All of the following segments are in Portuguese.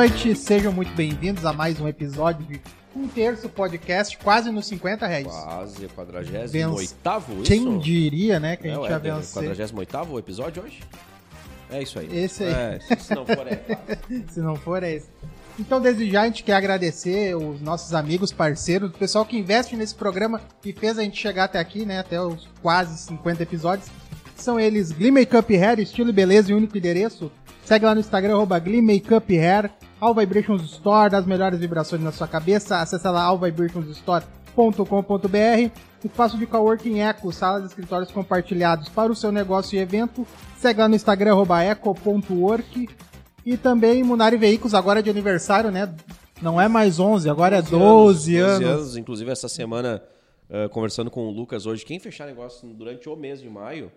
boa noite. Sejam muito bem-vindos a mais um episódio de Um Terço Podcast, quase nos 50 reais. Quase, 48 Venc- isso? Quem diria, né, que a É, gente é, ia vencer. 48 episódio hoje? É isso aí. Esse aí. É, se- se não for, é claro. Se não for, é esse. Então, desde já, a gente quer agradecer os nossos amigos, parceiros, o pessoal que investe nesse programa e fez a gente chegar até aqui, né? Até os quase 50 episódios. São eles Glee Makeup Hair, estilo e beleza e único endereço. Segue lá no Instagram, arroba Glee Makeup Hair. All Vibrations Store, das melhores vibrações na sua cabeça. Acesse lá allvibrationsstore.com.br. Espaço de Coworking Eco, salas e escritórios compartilhados para o seu negócio e evento. Segue lá no Instagram, eco.work. E também Munari Veículos, agora é de aniversário, né? Não é mais 11, agora é 12 anos. 12 anos. Inclusive, essa semana, eh, conversando com o Lucas hoje, quem fechar negócio durante o mês de maio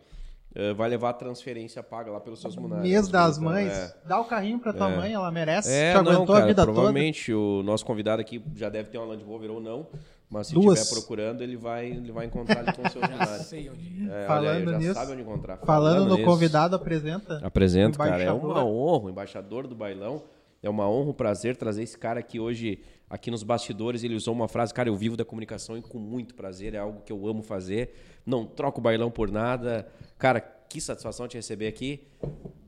eh, vai levar a transferência paga lá pelos seus munares. Mês das Então, mães. é. Dá o carrinho pra tua mãe, ela merece. É, Te não, aguentou cara, a vida toda. provavelmente o nosso convidado aqui já deve ter uma Land Rover ou não, mas se estiver procurando, ele vai, ele vai encontrar ali com seus munares. Sei onde. É, Falando olha aí, já nisso- sabe onde encontrar. Falando no nisso. convidado, apresenta. Apresento, cara. É uma honra, o embaixador do bailão. É uma honra, um prazer trazer esse cara aqui hoje, aqui nos bastidores. Ele usou uma frase, cara, eu vivo da comunicação e com muito prazer. É algo que eu amo fazer. Não troco bailão por nada. Cara, que satisfação te receber aqui.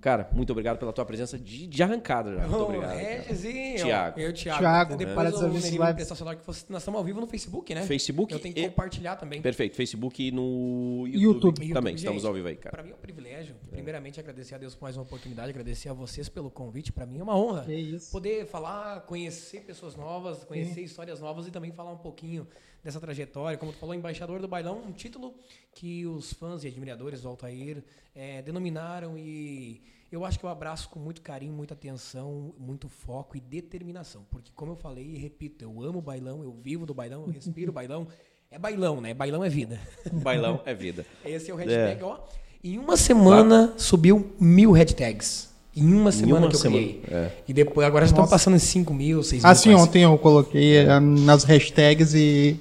Cara, muito obrigado pela tua presença de, de arrancada já. Muito obrigado. cara. Regizinho. Tiago. Eu, Tiago. Tiago, Depois para me prestar celular que você- nós estamos ao vivo no Facebook, né? Facebook Eu tenho que e- compartilhar também. Perfeito. Facebook e no YouTube. YouTube. Também, YouTube, estamos gente, ao vivo aí, cara. Pra mim é um privilégio. Primeiramente, agradecer a Deus por mais uma oportunidade, agradecer a vocês pelo convite. Pra mim é uma honra. Que isso. Poder falar, conhecer pessoas novas, conhecer histórias novas e também falar um pouquinho dessa trajetória. Como tu falou, embaixador do bailão, um título que os fãs e admiradores do Altair eh, denominaram e eu acho que eu abraço com muito carinho, muita atenção, muito foco e determinação. Porque, como eu falei e repito, eu amo o bailão, eu vivo do bailão, eu respiro o bailão. É bailão, né? Bailão é vida. Bailão é vida. Esse é o hashtag, ó. Em uma semana subiu mil hashtags. Em uma semana uma que eu semana, criei. é. E depois, agora já estão passando em 5 mil, 6 mil. Assim, quase. ontem eu coloquei eh, nas hashtags e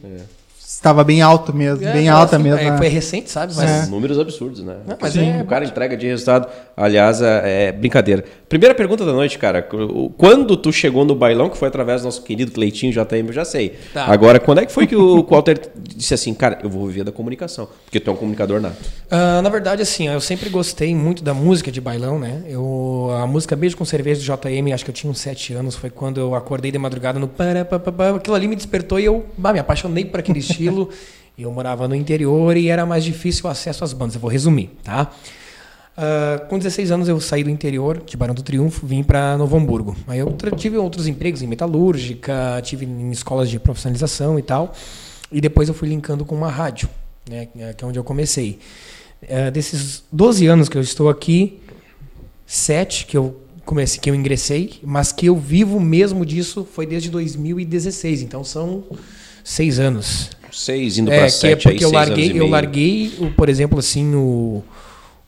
estava bem alto mesmo, É, bem alta assim, mesmo. é, né? foi recente, sabe? Mas É. Números absurdos, né? Não, mas Sim, é- o cara entrega de resultado. Aliás, é, é brincadeira. Primeira pergunta da noite, cara. Quando tu chegou no bailão, que foi através do nosso querido Cleitinho JM, eu já sei. Tá. Agora, quando é que foi que o Walter disse assim, cara, eu vou viver da comunicação? Porque tu é um comunicador nato. Ah, na verdade, assim, eu sempre gostei muito da música de bailão, né? Eu, a música Beijo com Cerveja do JM, acho que eu tinha uns 7 anos, foi quando eu acordei de madrugada no aquilo ali me despertou e eu bah, me apaixonei por aquele estilo. Eu morava no interior e era mais difícil o acesso às bandas. Eu vou resumir, tá? Ah, com 16 anos eu saí do interior, de Barão do Triunfo, vim para Novo Hamburgo. Aí eu tive outros empregos em metalúrgica, tive em escolas de profissionalização e tal. E depois eu fui linkando com uma rádio, né, que é onde eu comecei. Eh, desses 12 anos que eu estou aqui, sete que eu comecei, que eu ingressei, mas que eu vivo mesmo disso foi desde 2016. Então são seis anos. Seis indo É, pra que é sete, aí, porque eu larguei, eu larguei, por exemplo, assim, o-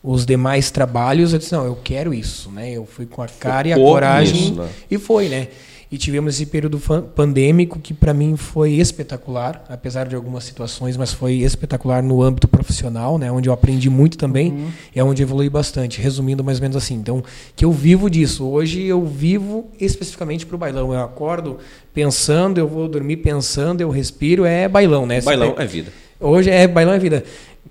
os demais trabalhos, eu disse, não, eu quero isso, né? Eu fui com a cara e a Focou coragem nisso, né? e foi, né? E tivemos esse período pandêmico que para mim foi espetacular, apesar de algumas situações, mas foi espetacular no âmbito profissional, né? Onde eu aprendi muito também, é onde eu evolui bastante. Resumindo mais ou menos assim, então que eu vivo disso. Hoje eu vivo especificamente pro bailão. Eu acordo pensando, eu vou dormir pensando, eu respiro, é bailão, né? Bailão é vida. Hoje é bailão é vida.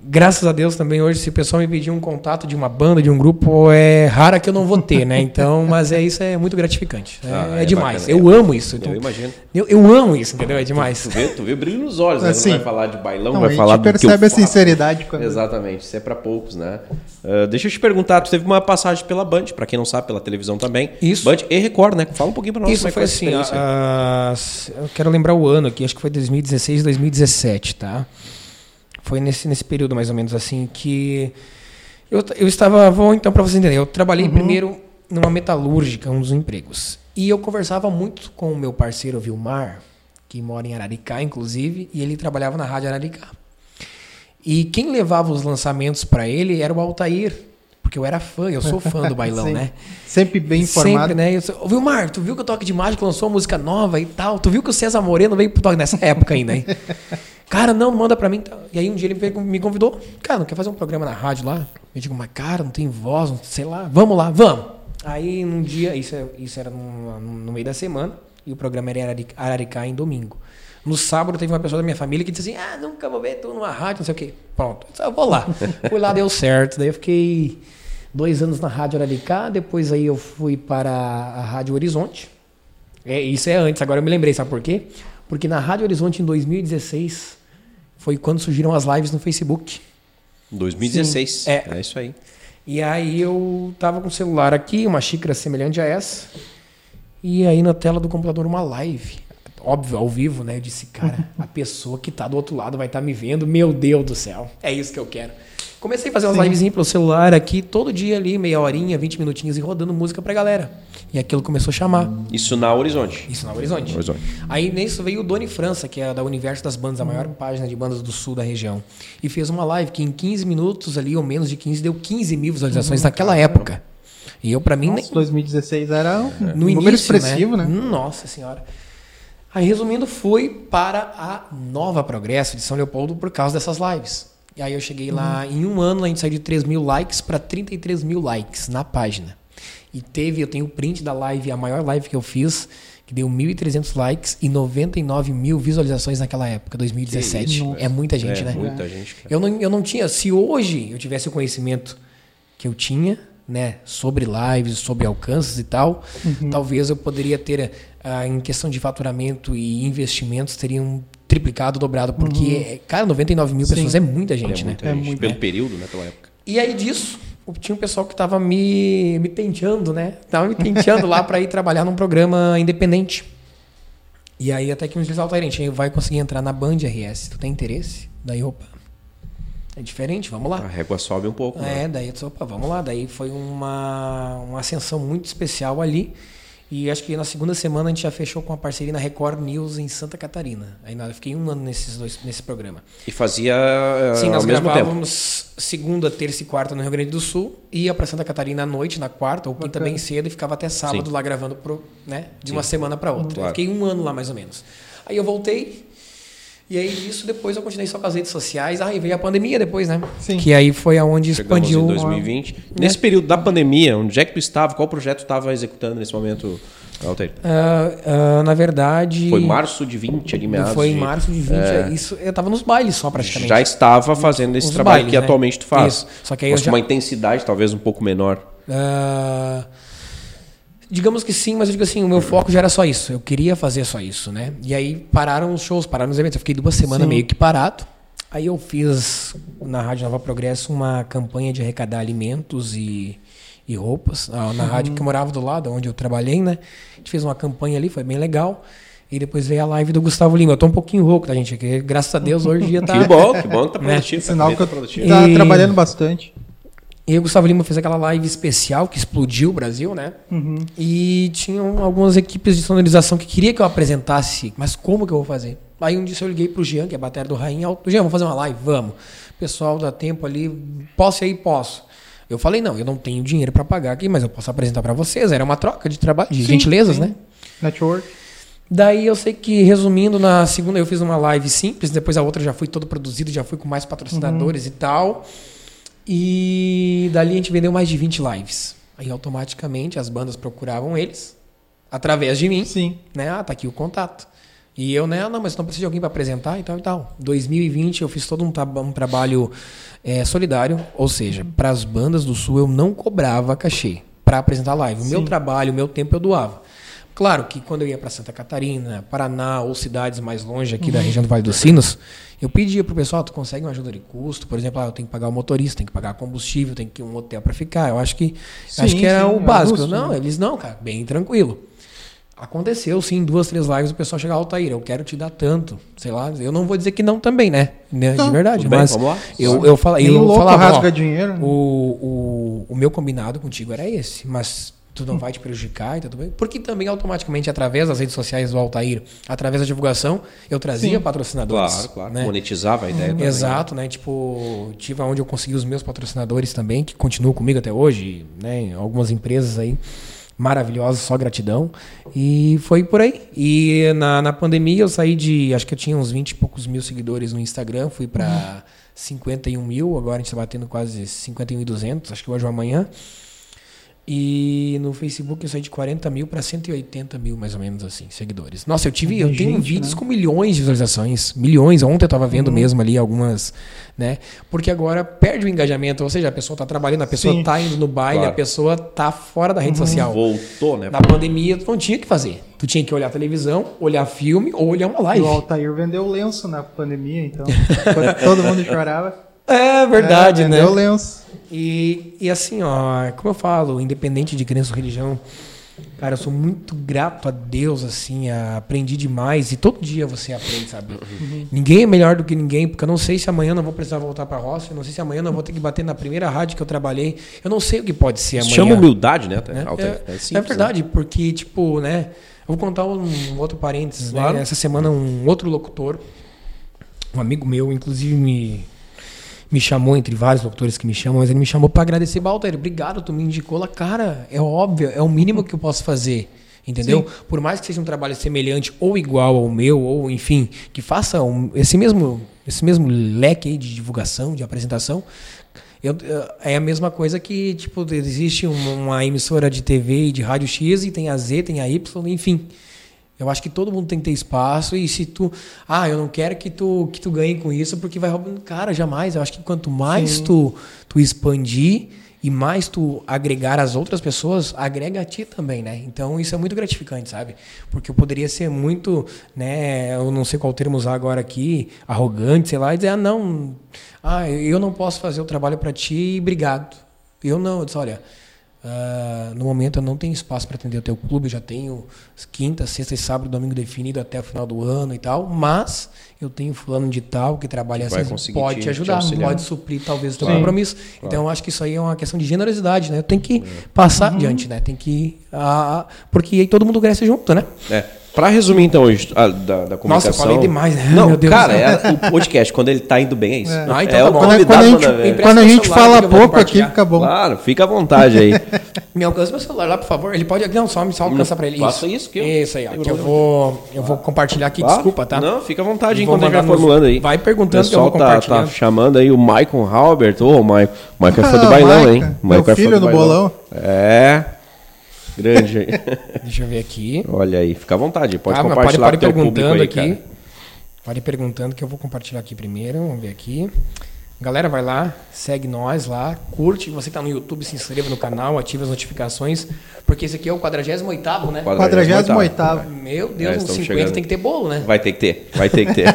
Graças a Deus também hoje, se o pessoal me pedir um contato de uma banda, de um grupo, é rara que eu não vou ter, né? Então, mas é isso é muito gratificante. É, Ah, é é demais. bacana. eu amo isso. Então, Eu imagino. eu, eu amo isso, entendeu? É demais. Tu vê, tu vê brilho nos olhos, né? Assim, não vai falar de bailão, Não, vai a gente falar do que eu percebe a faço. sinceridade quando- Exatamente, isso é pra poucos, né? Ah, deixa eu te perguntar, tu teve uma passagem pela Band, pra quem não sabe, pela televisão também. Isso. Band e Record, né? Fala um pouquinho pra nós Isso é foi essa assim, a- a- eu quero lembrar o ano aqui, acho que foi 2016, 2017, tá? Foi nesse, nesse período mais ou menos assim que eu, eu estava, vou então para você entender, eu trabalhei primeiro numa metalúrgica, um dos empregos. E eu conversava muito com o meu parceiro Vilmar, que mora em Araricá, inclusive, e ele trabalhava na Rádio Araricá. E quem levava os lançamentos para ele era o Altair, porque eu era fã, eu sou fã do bailão, né? Sempre bem informado. Sempre, né? Eu Ô, Vilmar, tu viu que o Toque de Mágica lançou uma música nova e tal? Tu viu que o César Moreno veio pro Toque nessa época ainda, hein? Cara, não, manda pra mim. E aí um dia ele me convidou. Cara, não quer fazer um programa na rádio lá? Eu digo, mas cara, não tem voz, não sei lá. Vamos lá, vamos. Aí num dia, isso, é- isso era no, no meio da semana, e o programa era em Arari- Araricá em domingo. No sábado teve uma pessoa da minha família que disse assim: Ah, nunca vou ver tu numa rádio, não sei o quê. Pronto, eu disse, "Ah, vou lá. fui lá, deu certo. Daí eu fiquei dois anos na Rádio Araricá, depois aí eu fui para a Rádio Horizonte. É, isso é antes, agora eu me lembrei, sabe por quê? Porque na Rádio Horizonte em 2016 foi quando surgiram as lives no Facebook. 2016. Sim, é. é isso aí. E aí eu tava com o celular aqui, uma xícara semelhante a essa. E aí na tela do computador uma live. Óbvio, ao vivo, né? Eu disse, cara, a pessoa que tá do outro lado vai estar me vendo. Meu Deus do céu. É isso que eu quero. Comecei a fazer umas livezinhas pelo celular aqui, todo dia ali, meia horinha, 20 minutinhos e rodando música pra galera. E aquilo começou a chamar. Isso na Horizonte. Isso na Horizonte. Horizonte. Aí nisso veio o Doni França, que é da Universo das Bandas, a maior página de bandas do sul da região. E fez uma live que em 15 minutos ali, ou menos de 15, deu 15 mil visualizações naquela época. E eu, pra mim, nem, Nossa, 2016 era um no número início, expressivo, né? Nossa senhora. Aí, resumindo, fui para a Nova Progresso de São Leopoldo por causa dessas lives. E aí eu cheguei lá, em um ano, a gente saiu de 3 mil likes para 33 mil likes na página. E teve, eu tenho o print da live, a maior live que eu fiz, que deu 1.300 likes e 99 mil visualizações naquela época, 2017. Que isso, é muita gente, é, né? Muita gente. cara. Eu não, eu não tinha. Se hoje eu tivesse o conhecimento que eu tinha, né, sobre lives, sobre alcances e tal, talvez eu poderia ter, ah, em questão de faturamento e investimentos, teriam triplicado, dobrado, porque, cara, 99 mil Sim. pessoas é muita gente, é né? muita É gente. muito. Pelo período, naquela época. E aí disso, tinha um pessoal que tava me, me penteando, né? Tava me penteando lá para ir trabalhar num programa independente. E aí até que uns dias Altair, a gente vai conseguir entrar na Band RS. Tu tem interesse? Daí, opa. É diferente, vamos lá. A régua sobe um pouco. né? É, daí eu disse, opa, vamos lá. Daí foi uma, uma ascensão muito especial ali. E acho que na segunda semana a gente já fechou com a parceria na Record News em Santa Catarina. Aí nada, eu fiquei um ano nesses dois, nesse programa. E fazia eh, Sim, ao nós mesmo tempo. gravávamos segunda, terça e quarta no Rio Grande do Sul, ia para Santa Catarina à noite, na quarta ou quinta Bacana. bem cedo e ficava até sábado Sim. lá gravando pro, né, de Sim. uma semana para outra. Claro. Fiquei um ano lá mais ou menos. Aí eu voltei e aí disso depois eu continuei só com as redes sociais. Ah, e veio a pandemia depois, né? Sim. Que aí foi aonde Chegamos expandiu. em 2020. Né? Nesse período da pandemia, onde é que tu estava? Qual projeto tu estava executando nesse momento, Altair? Ah, ah, na verdade. Foi março de 20, ali meados Foi em de- março de 20. Isso, eu tava nos bailes só praticamente. Já estava fazendo esse Os trabalho bailes, que né? atualmente tu faz. Isso. Só que aí Mas eu com já- uma intensidade talvez um pouco menor. Ah, digamos que sim, mas eu digo assim, o meu foco já era só isso. Eu queria fazer só isso, né? E aí pararam os shows, pararam os eventos. Eu fiquei duas semanas Sim. meio que parado. Aí eu fiz na Rádio Nova Progresso uma campanha de arrecadar alimentos e, e roupas. Na rádio que eu morava do lado, onde eu trabalhei, né? A gente fez uma campanha ali, foi bem legal. E depois veio a live do Gustavo Lima. Eu tô um pouquinho rouco, tá, gente? Porque, graças a Deus, hoje dia tá. Que bom, que bom que tá Né? produtivo. tá Sinal que eu tá produtivo. tá E- trabalhando bastante. E aí o Gustavo Lima fez aquela live especial que explodiu o Brasil, né? E tinham algumas equipes de sonorização que queria que eu apresentasse, mas como que eu vou fazer? Aí um dia eu liguei pro Jean, que é a bateria do Rainha, alto, Jean, vamos fazer uma live? Vamos. Pessoal, dá tempo ali, posso ir? Posso. Eu falei, não, eu não tenho dinheiro para pagar aqui, mas eu posso apresentar para vocês. Era uma troca de trabalho, de Sim, gentilezas, sim. né? Network. Daí eu sei que, resumindo, na segunda eu fiz uma live simples, depois a outra já foi todo produzido, já fui com mais patrocinadores e tal. E dali a gente vendeu mais de 20 lives. Aí automaticamente as bandas procuravam eles, através de mim, Sim. né? Ah, tá aqui o contato. E eu, né? Ah, não, mas não precisa de alguém para apresentar e tal e tal. 2020 eu fiz todo um, um trabalho eh, solidário, ou seja, para as bandas do Sul eu não cobrava cachê para apresentar live. O meu trabalho, o meu tempo eu doava. Claro que quando eu ia para Santa Catarina, Paraná ou cidades mais longe aqui da região do Vale dos Sinos, eu pedia pro pessoal, tu consegue uma ajuda de custo? Por exemplo, ah, eu tenho que pagar o motorista, tenho que pagar combustível, tenho que ir um hotel para ficar. Eu acho que Sim, acho que era sim, o é básico. justo, não, né? eles não, cara, bem tranquilo. Aconteceu, sim, duas, três lives o pessoal chegar, Altair, eu quero te dar tanto. Sei lá, eu não vou dizer que não também, né? Né, De Não, verdade, bem, mas eu, eu, fala, eu o louco falava, rasga ó, dinheiro. né? o, o, o meu combinado contigo era esse, mas tu não vai te prejudicar e tudo bem. Porque também automaticamente, através das redes sociais do Altair, através da divulgação, eu trazia Sim. patrocinadores. Claro, claro. né? Monetizava a ideia também. Exato, né? Tipo, tive onde eu consegui os meus patrocinadores também, que continuam comigo até hoje, né? Algumas empresas aí maravilhosas, só gratidão. E foi por aí. E na, na pandemia eu saí de, acho que eu tinha uns 20 e poucos mil seguidores no Instagram, fui para 51 mil, agora a gente tá batendo quase 51.200, acho que hoje ou amanhã. E no Facebook eu saí de 40 mil para 180 mil, mais ou menos assim, seguidores. Nossa, eu tive, eu tenho gente, vídeos né? com milhões de visualizações, milhões. Ontem eu tava vendo mesmo ali algumas, né? Porque agora perde o engajamento, ou seja, a pessoa tá trabalhando, a pessoa Sim. tá indo no baile, Claro. a pessoa tá fora da rede social. Voltou, né? Na pandemia, tu não tinha o que fazer. Tu tinha que olhar televisão, olhar filme ou olhar uma live. O Altair vendeu lenço na pandemia, então. Todo mundo chorava. É verdade, é, né? Vendeu lenço. E, e assim, ó, como eu falo, independente de crença ou religião, cara, eu sou muito grato a Deus, assim, a- aprendi demais e todo dia você aprende, sabe? Ninguém é melhor do que ninguém, porque eu não sei se amanhã eu não vou precisar voltar pra roça, eu não sei se amanhã eu não vou ter que bater na primeira rádio que eu trabalhei, eu não sei o que pode ser Isso amanhã. chama humildade, né? né? Altair? É, simples, é verdade, porque, tipo, né? Eu vou contar um outro parênteses, né? Claro. Essa semana um outro locutor, um amigo meu, inclusive me, me chamou, entre vários locutores que me chamam, mas ele me chamou para agradecer, Balter, obrigado, tu me indicou lá, cara, é óbvio, é o mínimo que eu posso fazer. Entendeu? Por mais que seja um trabalho semelhante ou igual ao meu, ou enfim, que faça um- esse, mesmo, esse mesmo leque aí de divulgação, de apresentação, eu- é a mesma coisa que, tipo, existe uma, uma emissora de TV e de rádio X e tem a Z, tem a Y, enfim. Eu acho que todo mundo tem que ter espaço e se tu, ah, eu não quero que tu que tu ganhe com isso porque vai roubando, cara, jamais. Eu acho que quanto mais tu tu expandir e mais tu agregar as outras pessoas, agrega a ti também, né? Então isso é muito gratificante, sabe? Porque eu poderia ser muito, né, eu não sei qual termo usar agora aqui, arrogante, sei lá, e dizer, ah, não, ah, eu não posso fazer o trabalho para ti, obrigado. Eu não, eu disse, olha, ah, no momento eu não tenho espaço para atender o teu clube, eu já tenho quinta, sexta e sábado, domingo definido até o final do ano e tal, mas eu tenho fulano de tal que trabalha Que assim, pode te- te te ajudar, auxiliar. pode suprir talvez o teu Claro. compromisso. Então eu acho que isso aí é uma questão de generosidade, né? Eu tenho que passar adiante, né? Tem que ah, porque aí todo mundo cresce junto, né? É. Pra resumir, então, hoje, a- da, da comunicação... Nossa, eu falei demais, né? Não, Meu Deus cara, do céu. é o podcast, quando ele tá indo bem, é isso. É. Ah, então é tá o bom. Quando, convidado, quando a gente, quando a gente celular fala pouco aqui, fica bom. Claro, fica à vontade aí. Me alcança meu celular lá, por favor. Ele pode. Não, só me só alcança pra ele. Faça isso que eu- Isso aí, ó, que eu vou, eu vou compartilhar aqui. Claro. Desculpa, tá? Não, fica à vontade enquanto a gente vai formulando aí. vai perguntando o que eu vou pessoal tá, compartilhando. tá chamando aí o Michael Halbert. Ô, o Michael. Michael é fã do Ah, bailão, hein? meu Michael é fã filho do bolão. É. Grande aí. Deixa eu ver aqui. Olha aí, fica à vontade. Pode Ah, mas compartilhar pode, com o pode público perguntando aí, aqui. cara. Pode ir perguntando que eu vou compartilhar aqui primeiro. Vamos ver aqui. Galera, vai lá, segue nós lá, curte. Você que tá no YouTube, se inscreva no canal, ative as notificações. Porque esse aqui é o 48º, né? 48º. Meu É, Deus, uns estamos 50 chegando. tem que ter bolo, né? Vai ter que ter, vai ter que ter.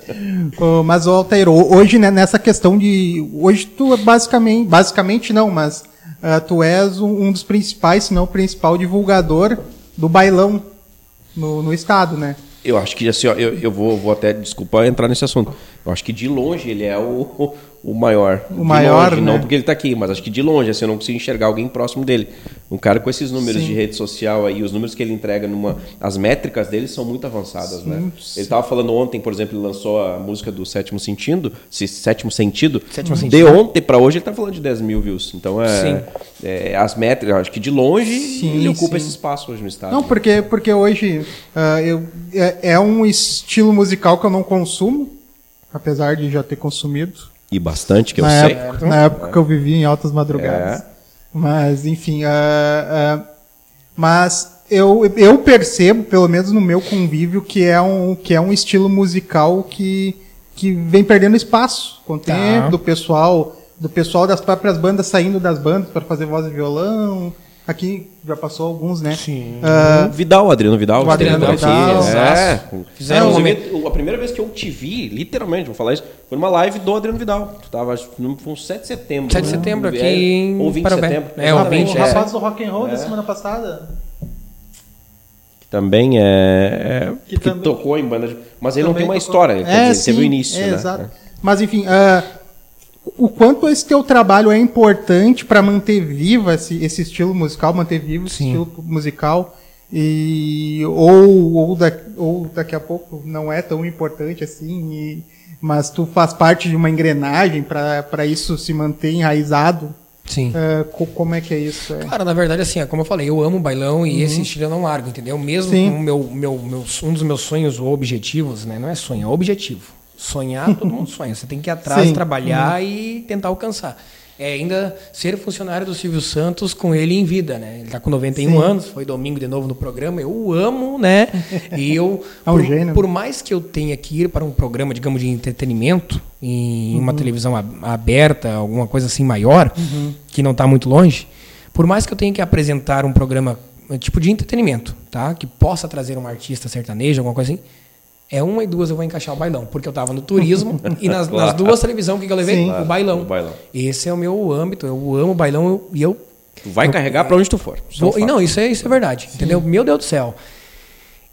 Mas, ho- hoje, né, nessa questão de. Hoje tu é basicamente. Basicamente não, mas ah, tu és um, um dos principais, se não o principal divulgador do bailão no, no estado, né? Eu acho que assim, ó, eu, eu vou, vou até, desculpa entrar nesse assunto. Eu acho que de longe ele é o, o maior. O maior, longe, né? Não porque ele tá aqui, mas acho que de longe, assim, eu não consigo enxergar alguém próximo dele. Um cara com esses números Sim. de rede social aí, os números que ele entrega numa. As métricas dele são muito avançadas, né? sim. Ele tava falando ontem, por exemplo, ele lançou a música do Sétimo Sentido, se- Sétimo Sentido. Sétimo de Sentido. ontem pra hoje ele tá falando de 10 mil views. Então é. Sim. é, as métricas, acho que de longe Sim, ele ocupa sim. esse espaço hoje no estado. Não, porque, porque hoje ah, eu, é, é um estilo musical que eu não consumo, apesar de já ter consumido. E bastante, que eu na, sei. época, na época que eu vivia em altas madrugadas. É. Mas, enfim, ah, ah, mas eu, eu percebo, pelo menos no meu convívio, que é um, que é um estilo musical que, que vem perdendo espaço com o Tá. tempo, do pessoal, do pessoal das próprias bandas saindo das bandas para fazer voz e violão. Aqui já passou alguns, né? Sim. O Vidal, o Adriano Vidal. O Adriano Vidal, aqui. É. Fizeram um Inclusive, a primeira vez que eu te vi, literalmente, vou falar isso, foi numa live do Adriano Vidal. Tu tava, acho que no- foi um 7 de setembro. 7 de né? setembro aqui É, em Ou 20 de setembro. É, Exatamente, 20, o é. rapaz do rock and roll da É. semana passada. Também é. é Que também- tocou em banda. de- Mas ele não tem Também uma tocou. história, É, dizer, teve o início, é, né? Exato. Mas enfim, ah, o quanto esse teu trabalho é importante para manter viva esse, esse estilo musical, manter vivo esse Sim. estilo musical e ou ou, da, ou daqui a pouco não é tão importante assim, e- mas tu faz parte de uma engrenagem para isso se manter enraizado. Sim. Ah, co- como é que é isso? É. Cara, na verdade, assim, é como eu falei, eu amo bailão e esse estilo eu não largo, entendeu? Mesmo meu, meu, meus, um dos meus sonhos ou objetivos, né? Não é sonho, é objetivo. Sonhar, todo mundo sonha. Você tem que ir atrás, Sim. trabalhar e tentar alcançar. é ainda ser funcionário do Silvio Santos com ele em vida, né? Ele tá com 91 Sim. anos, foi domingo de novo no programa. Eu amo, né? E eu, é um por, gênio. por mais que eu tenha que ir para um programa, digamos, de entretenimento, em uhum. uma televisão aberta, alguma coisa assim maior, uhum. que não está muito longe, por mais que eu tenha que apresentar um programa tipo de entretenimento, tá? Que possa trazer um artista sertanejo, alguma coisa assim, é uma e duas eu vou encaixar o bailão, porque eu estava no turismo e nas, claro. nas duas televisões o que, eu levei? Sim, o, bailão. o, bailão. Esse é o meu âmbito, eu amo o bailão e eu. Tu vai eu, carregar para onde tu for. Vou, não, isso é, isso é verdade, Sim. entendeu? Meu Deus do céu.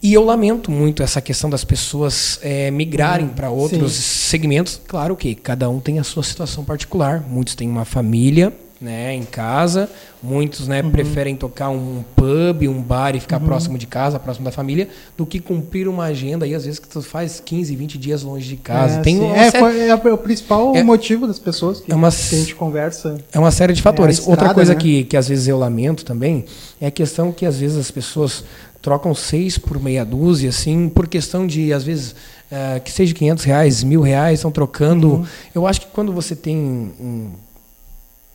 E eu lamento muito essa questão das pessoas é, migrarem para outros Sim. segmentos. Claro que cada um tem a sua situação particular. Muitos têm uma família, né, em casa. Muitos né, uhum. preferem tocar um pub, um bar e ficar uhum. próximo de casa, próximo da família, do que cumprir uma agenda e às vezes que tu faz 15, 20 dias longe de casa. É, Tem é, série... é, o principal é, motivo das pessoas que, é uma, que, a gente conversa. É uma série de fatores. É estrada, Outra coisa né? que, que às vezes eu lamento também é a questão que às vezes as pessoas trocam seis por meia dúzia, assim, por questão de, às vezes, uh, que seja 500 reais, mil reais, estão trocando. Uhum. Eu acho que quando você tem um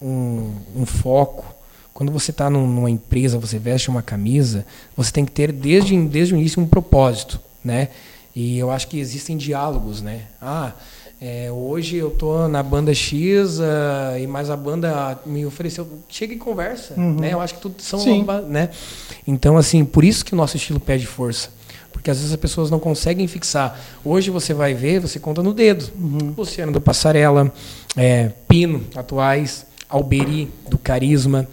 um, um foco. Quando você está numa empresa, você veste uma camisa, você tem que ter desde, desde o início um propósito, né? E eu acho que existem diálogos, né? Ah, é, hoje eu tô na banda X uh, e mais a banda me ofereceu. Chega e conversa, uhum. né? Eu acho que tudo são, Sim. né? Então assim, por isso que o nosso estilo pede força, porque às vezes as pessoas não conseguem fixar. Hoje você vai ver, você conta no dedo. Uhum. Luciano do Passarela, é, Pino, atuais. Alberi, do Carisma.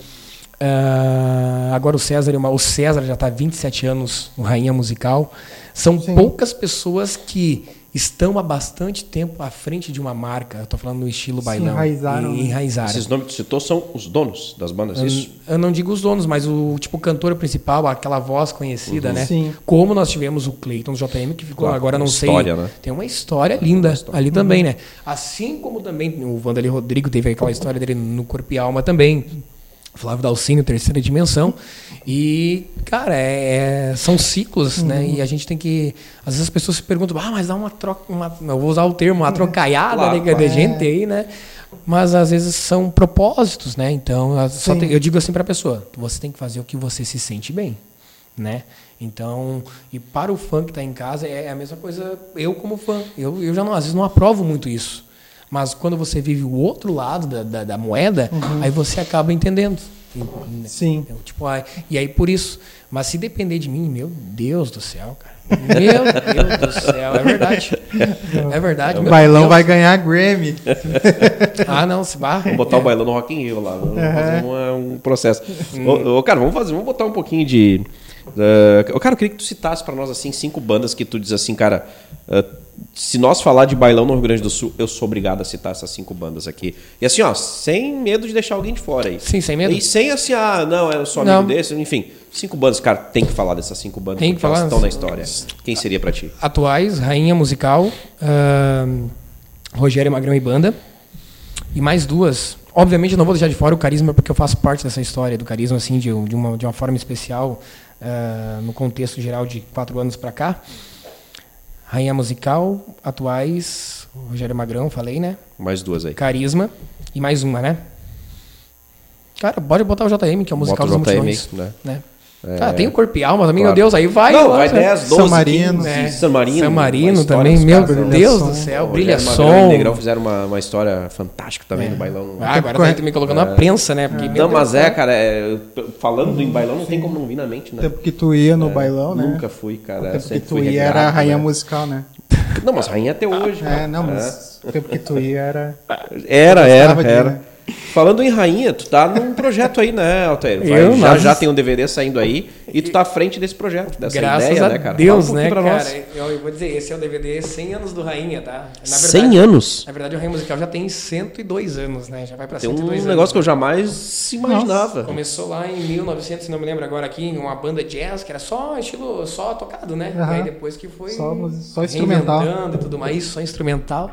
Uh, agora o César, o César já está há 27 anos no Rainha Musical. São Sim. poucas pessoas que estão há bastante tempo à frente de uma marca. Eu estou falando no estilo bailão. Se enraizaram. E, enraizaram. Esses nomes que citou são os donos das bandas, eu, isso? Eu não digo os donos, mas o tipo cantor principal, aquela voz conhecida, uhum. né? Sim. Como nós tivemos o Clayton do JM, que ficou, claro, agora não história, sei. Né? Tem uma história linda uma história. ali uhum. também, né? Assim como também o Vanderlei Rodrigo teve aquela história dele no Corpo e Alma também. Flávio Dalcínio, terceira dimensão. E, cara, é, é, são ciclos, né? uhum. né? E a gente tem que. Às vezes as pessoas se perguntam, ah, mas dá uma troca. Uma, eu vou usar o termo, uma trocaiada claro, né, de gente aí, né? Mas às vezes são propósitos, né? Então, tem, eu digo assim para a pessoa: você tem que fazer o que você se sente bem, né? Então, e para o fã que está em casa, é a mesma coisa eu como fã. Eu, eu já não, às vezes não aprovo muito isso. Mas quando você vive o outro lado da, da, da moeda, uhum. aí você acaba entendendo. Sim. Então, tipo, ah, e aí por isso. Mas se depender de mim, meu Deus do céu, cara. Meu Deus do céu, é verdade. É verdade. O bailão Deus. vai ganhar Grammy. Ah, não, se barra. Vamos botar é. o bailão no Rock in Rio lá. Vamos uhum. fazer um, um processo. Hum. Ô, ô, cara, vamos fazer, vamos botar um pouquinho de. Uh, cara, eu queria que tu citasse para nós assim cinco bandas que tu diz assim, cara. Uh, se nós falar de bailão no Rio Grande do Sul, eu sou obrigado a citar essas cinco bandas aqui. E assim, ó, sem medo de deixar alguém de fora aí. Sim, sem medo. E sem assim, ah, não, eu sou amigo não. desse, enfim. Cinco bandas, cara, tem que falar dessas cinco bandas tem que falar, estão na história. Quem seria para ti? Atuais, Rainha Musical, uh, Rogério Magrão e Banda. E mais duas. Obviamente eu não vou deixar de fora o Carisma, porque eu faço parte dessa história do Carisma, assim, de, de, uma, de uma forma especial, uh, no contexto geral de quatro anos para cá. Rainha Musical, atuais, Rogério Magrão, falei, né? Mais duas aí. Carisma e mais uma, né? Cara, pode botar o JM, que é o musical Bota dos JM, multidões. Né? né? É... Cara, tem o corpo e alma também, claro. meu Deus, aí vai. Não, vai 10, 12, San Marino. 15, é. San Marino. San Marino também, meu Deus do céu, brilha som. O Negrão fizeram uma, uma história fantástica também é. no bailão. Ah, agora tá me colocando é. na prensa, né? Porque, não, mas é, cara, é, falando em bailão não tem como não vir na mente, né? Tempo que tu ia no é, bailão, né? Nunca fui, cara. O tempo que tu ia era a rainha né? musical, né? Não, mas rainha até hoje. É, não, mas o tempo que tu ia era... Era, era, era. Falando em rainha, tu tá num projeto aí, né, Altair? Eu, já, mas... já tem um DVD saindo aí e tu tá à frente desse projeto, dessa Graças ideia, a né, cara? Deus, um né, cara? Nós. Eu, vou dizer, esse é o DVD 100 anos do Rainha, tá? Na verdade, 100 anos? Na verdade, o Rainha Musical já tem 102 anos, né? Já vai pra tem 102 um anos. um negócio que eu jamais imaginava. Nossa. Começou lá em 1900, se não me lembro agora aqui, em uma banda jazz, que era só estilo, só tocado, né? Uhum. E aí depois que foi... Só, só instrumental. e tudo mais, só instrumental.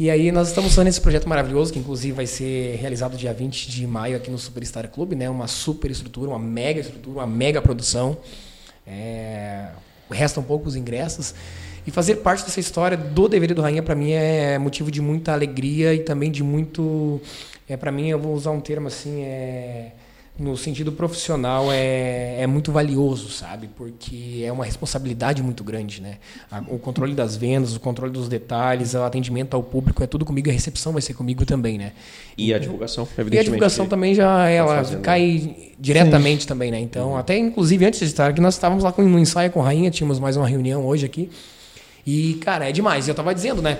E aí nós estamos fazendo esse projeto maravilhoso, que inclusive vai ser realizado dia 20 de maio aqui no Superstar Club, né? Uma super estrutura, uma mega estrutura, uma mega produção. É... Restam poucos ingressos. E fazer parte dessa história do DVD do Rainha, para mim, é motivo de muita alegria e também de muito. É, para mim, eu vou usar um termo assim, é no sentido profissional é, é muito valioso, sabe? Porque é uma responsabilidade muito grande, né? O controle das vendas, o controle dos detalhes, o atendimento ao público é tudo comigo, a recepção vai ser comigo também, né? E a divulgação, evidentemente. E a divulgação também já tá ela fazendo, cai né? diretamente Sim. também, né? Então, uhum. até inclusive antes de estar aqui, nós estávamos lá no ensaio com a Rainha, tínhamos mais uma reunião hoje aqui. E, cara, é demais. Eu tava dizendo, né?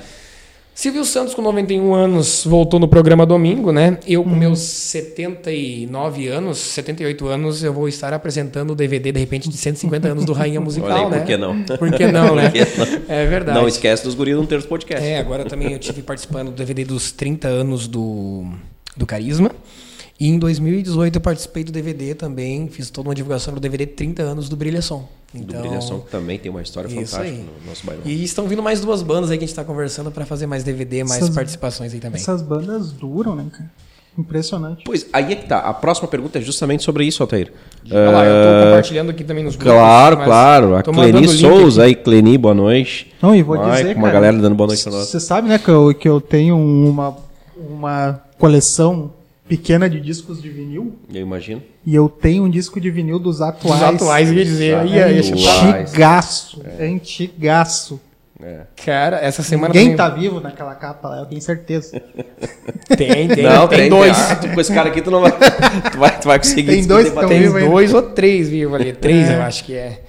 Silvio Santos, com 91 anos, voltou no programa domingo, né? Eu, com uhum. meus 79 anos, 78 anos, eu vou estar apresentando o DVD, de repente, de 150 anos do Rainha Musical, aí, né? Por que não? Por que não, né? não? É verdade. Não esquece dos guris não ter os podcasts. É, agora também eu tive participando do DVD dos 30 anos do, do Carisma. E em 2018 eu participei do DVD também, fiz toda uma divulgação do DVD 30 anos do Brilha Som. Então, do Brilha Som que também tem uma história fantástica aí. no nosso bairro. E estão vindo mais duas bandas aí que a gente está conversando para fazer mais DVD, mais essas, participações aí também. Essas bandas duram, né, cara? Impressionante. Pois, aí é que tá. A próxima pergunta é justamente sobre isso, Altair. Olha lá, eu tô compartilhando aqui também nos grupos. Claro, claro. A Cleni Souza aí, Cleni, boa noite. Não, e vou Vai, dizer, uma cara, galera dando boa noite pra nós. Você sabe, né, que eu, que eu tenho uma, uma coleção pequena de discos de vinil. Eu imagino. E eu tenho um disco de vinil dos atuais. Dos atuais, eu ia dizer. É, ia, ia antigaço. É. antigaço. É. Cara, essa semana. Ninguém também... tá vivo naquela capa lá, eu tenho certeza. tem, tem. Não, tem, tem dois. Tem. Ah, com esse cara aqui tu não vai. Tu vai, tu vai conseguir. Tem dois, que tem dois ou três vivos ali. Três, é. eu acho que é.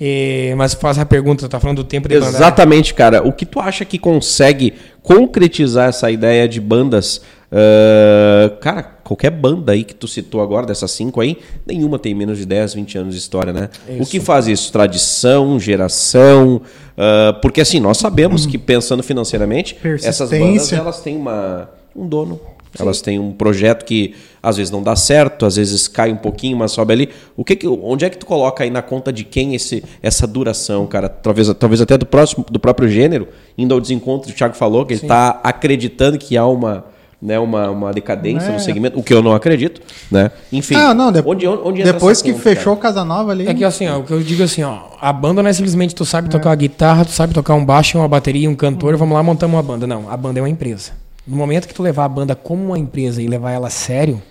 E, mas faz a pergunta, tá falando do tempo de Exatamente, cara. O que tu acha que consegue concretizar essa ideia de bandas Uh, cara, qualquer banda aí que tu citou agora, dessas cinco aí, nenhuma tem menos de 10, 20 anos de história, né? Isso. O que faz isso? Tradição, geração. Uh, porque assim, nós sabemos que pensando financeiramente, essas bandas elas têm uma, um dono. Sim. Elas têm um projeto que às vezes não dá certo, às vezes cai um pouquinho, mas sobe ali. O que, que onde é que tu coloca aí na conta de quem esse, essa duração, cara? Talvez, talvez até do, próximo, do próprio gênero, indo ao desencontro o Thiago falou, que Sim. ele está acreditando que há uma né, uma, uma decadência é. no segmento, o que eu não acredito, né? Enfim. Ah, não, de... onde, onde depois que conta, fechou o Casa Nova ali. É que assim, ó, o que eu digo assim, ó, a banda não é simplesmente tu sabe é. tocar uma guitarra, tu sabe tocar um baixo, uma bateria, um cantor, vamos lá montamos uma banda. Não, a banda é uma empresa. No momento que tu levar a banda como uma empresa e levar ela a sério,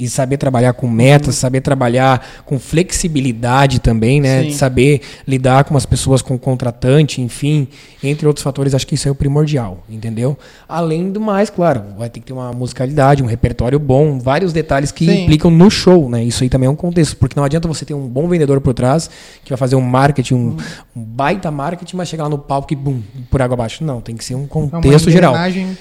e saber trabalhar com metas, saber trabalhar com flexibilidade também, né? De saber lidar com as pessoas, com o contratante, enfim, entre outros fatores, acho que isso é o primordial, entendeu? Além do mais, claro, vai ter que ter uma musicalidade, um repertório bom, vários detalhes que Sim. implicam no show, né? Isso aí também é um contexto, porque não adianta você ter um bom vendedor por trás, que vai fazer um marketing, um, um baita marketing, mas chegar lá no palco e bum, por água abaixo. Não, tem que ser um contexto é geral.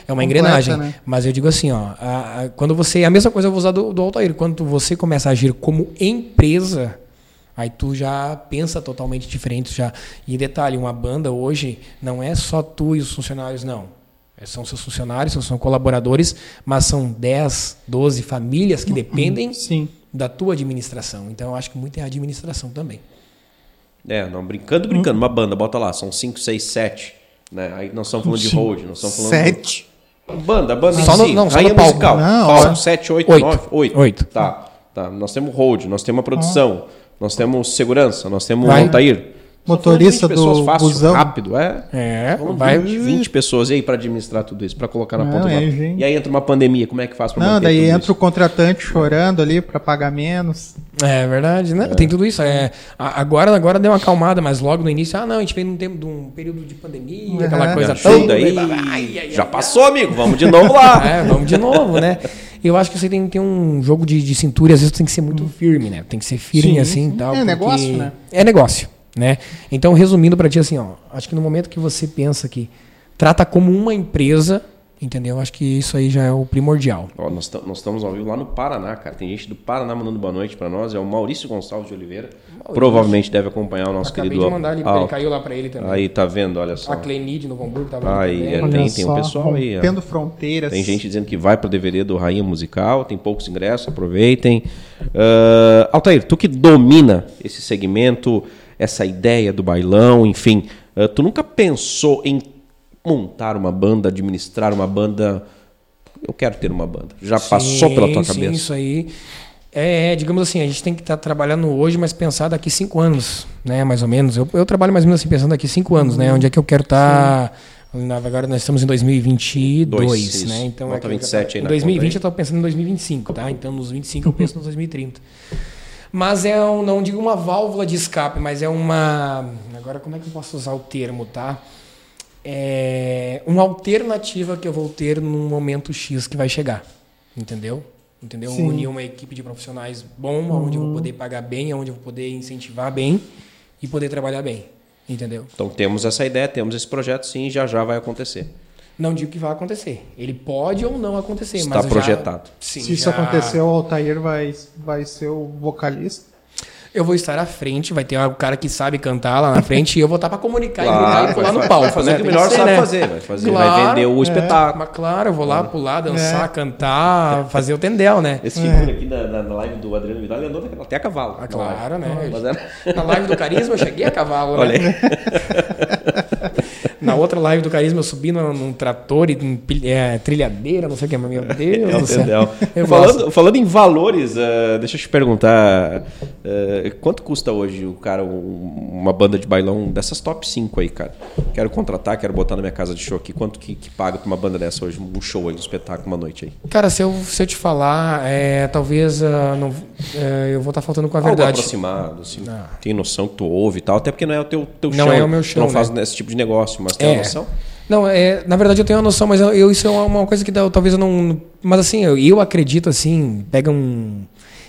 É uma engrenagem. Né? Mas eu digo assim, ó, a, a, quando você. A mesma coisa eu vou usar do, do Altair. Quando você começa a agir como empresa, aí tu já pensa totalmente diferente. Já. E detalhe, uma banda hoje não é só tu e os funcionários, não. É, são seus funcionários, são colaboradores, mas são 10, 12 famílias que dependem Sim. da tua administração. Então eu acho que muito é a administração também. É, não, brincando, brincando. Uma banda, bota lá, são 5, 6, 7. Né? Aí nós estamos falando de hold, nós estamos falando. 7. Banda, banda só no, não, só no musical. Não, palco, 7, 8, 9, 8. 8. Tá, tá. Nós temos hold, nós temos a produção, nós temos segurança, nós temos o Altair. Motorista do fácil, busão. rápido, é. É, vai 20, 20 pessoas aí para administrar tudo isso, para colocar na ponta. É, e aí entra uma pandemia, como é que faz para Não, daí entra isso? o contratante chorando ali para pagar menos. É verdade, né? É. Tem tudo isso. É, agora, agora deu uma acalmada, mas logo no início, ah, não, a gente veio num tempo de um período de pandemia, aquela coisa toda aí. Já passou, amigo, vamos de novo lá. é, vamos de novo, né? Eu acho que você tem que ter um jogo de, de cintura, às vezes tem que ser muito firme, né? Tem que ser firme sim, assim, sim. tal. É negócio, né? É negócio. Né? Então, resumindo para ti assim, ó, acho que no momento que você pensa que trata como uma empresa, entendeu? Acho que isso aí já é o primordial. Ó, nós, nós, estamos ao vivo lá no Paraná, cara. Tem gente do Paraná mandando boa noite para nós. É o Maurício Gonçalves de Oliveira. Maurício. Provavelmente deve acompanhar o nosso Acabei querido. De mandar ele, ele caiu lá para ele também. Aí tá vendo, olha só. A Clenide no Hamburgo tava aí. É, tem, tem um pessoal aí. Tendo fronteiras. Tem gente dizendo que vai para o DVD do Rainha Musical. Tem poucos ingressos, aproveitem. Uh, Altair, tu que domina esse segmento essa ideia do bailão, enfim. Uh, tu nunca pensou em montar uma banda, administrar uma banda? Eu quero ter uma banda. Já sim, passou pela tua sim, cabeça? Isso aí. É, é, digamos assim, a gente tem que estar tá trabalhando hoje, mas pensar daqui cinco anos. né? Mais ou menos. Eu, eu trabalho mais ou menos assim, pensando aqui cinco anos, né? Onde é que eu quero estar. Agora nós estamos em 2022, Dois, né? Então Bota é que- 27 aí em na 2020 conta aí. eu estou pensando em 2025, tá? Então nos 25 eu penso nos 2030. Mas é um, não digo uma válvula de escape, mas é uma. Agora como é que eu posso usar o termo, tá? É uma alternativa que eu vou ter num momento X que vai chegar. Entendeu? Entendeu? Sim. Unir uma equipe de profissionais bom, onde eu vou poder pagar bem, onde eu vou poder incentivar bem e poder trabalhar bem. Entendeu? Então temos essa ideia, temos esse projeto, sim, e já já vai acontecer. Não digo que vai acontecer. Ele pode ou não acontecer, Está mas já- projetado. sim, Se isso já- acontecer, o Altair vai, vai ser o vocalista. Eu vou estar à frente, vai ter um cara que sabe cantar lá na frente e eu vou estar para comunicar e Claro, e pular vai no palco. vai fazer né? o que melhor sabe né? fazer, vai fazer, vai Claro, vender o é. espetáculo. Mas claro, eu vou lá pular, dançar, É. cantar, fazer o tendel, né? Esse figura aqui na, na- na live do Adriano Vidal, ele andou até a cavalo. Ah, claro, né? Mas era- Na live do Carisma eu cheguei a cavalo, né? Olha aí. Na outra live do Carisma eu subi num, num trator e pil- é, trilhadeira, não sei o que, mas meu Deus do céu. Entendeu? Eu Falando, falando em valores, eh, deixa eu te perguntar. eh, quanto custa hoje o cara, um- uma banda de bailão dessas top 5 aí, cara? Quero contratar, quero botar na minha casa de show aqui. Quanto que, que paga pra uma banda dessa hoje? Um show aí, um espetáculo, uma noite aí? Cara, se eu, se eu te falar, é, talvez ah, não, é, eu vou estar faltando com a Algo verdade. aproximado, assim. Tem noção que tu ouve e tal. Até porque não é o teu, teu Não chão. é o meu chão, não faz né? esse tipo de negócio, mas tem É. uma noção? Não, é, na verdade eu tenho uma noção, mas eu, eu- isso é uma, uma coisa que talvez eu não. Mas assim, eu, eu acredito assim, pega um.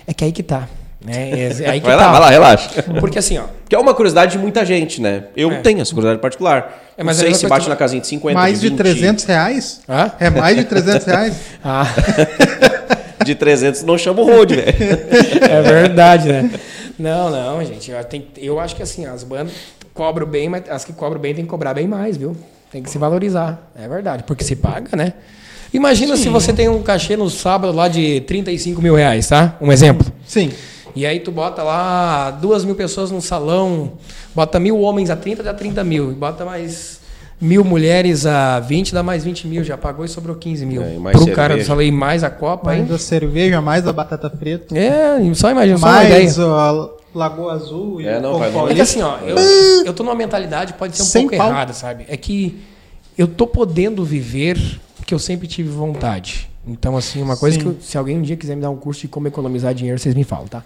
É que aí que tá. Né? É, é aí que Vai tá. lá, vai lá, relaxa. Porque assim, ó. Que é uma curiosidade de muita gente, né? Eu É. tenho essa curiosidade particular. É, não mas sei é uma se bate na casinha de 50, mais de 20, 300 reais? Hã? É mais de 300 reais? Ah, De 300 não chama o road, velho. é verdade, né? Não, não, gente. Eu, tenho- eu acho que assim, as bandas cobram bem, mas as que cobram bem tem que cobrar bem mais, viu? Tem que se valorizar. É verdade, porque se paga, né? Imagina se você tem um cachê no sábado lá de 35 mil reais, tá? Um exemplo. Sim. E aí tu bota lá duas mil pessoas num salão, bota mil homens a 30, dá 30 mil. E bota mais mil mulheres a 20, dá mais 20 mil. Já pagou e sobrou 15 mil. É, mais Pro cerveja. cara do salão e mais a copa, Mais hein? da cerveja, mais da batata frita. É, só imagina, só uma ideia. Mais a Lagoa Azul e É, não, o vai Paulo É que assim, ó, eu, eu tô numa mentalidade, pode ser um Sem pouco pau. errada, sabe? É que eu tô podendo viver o que eu sempre tive vontade. Então, assim, uma coisa Sim. que eu- se alguém um dia quiser me dar um curso de como economizar dinheiro, vocês me falam, tá?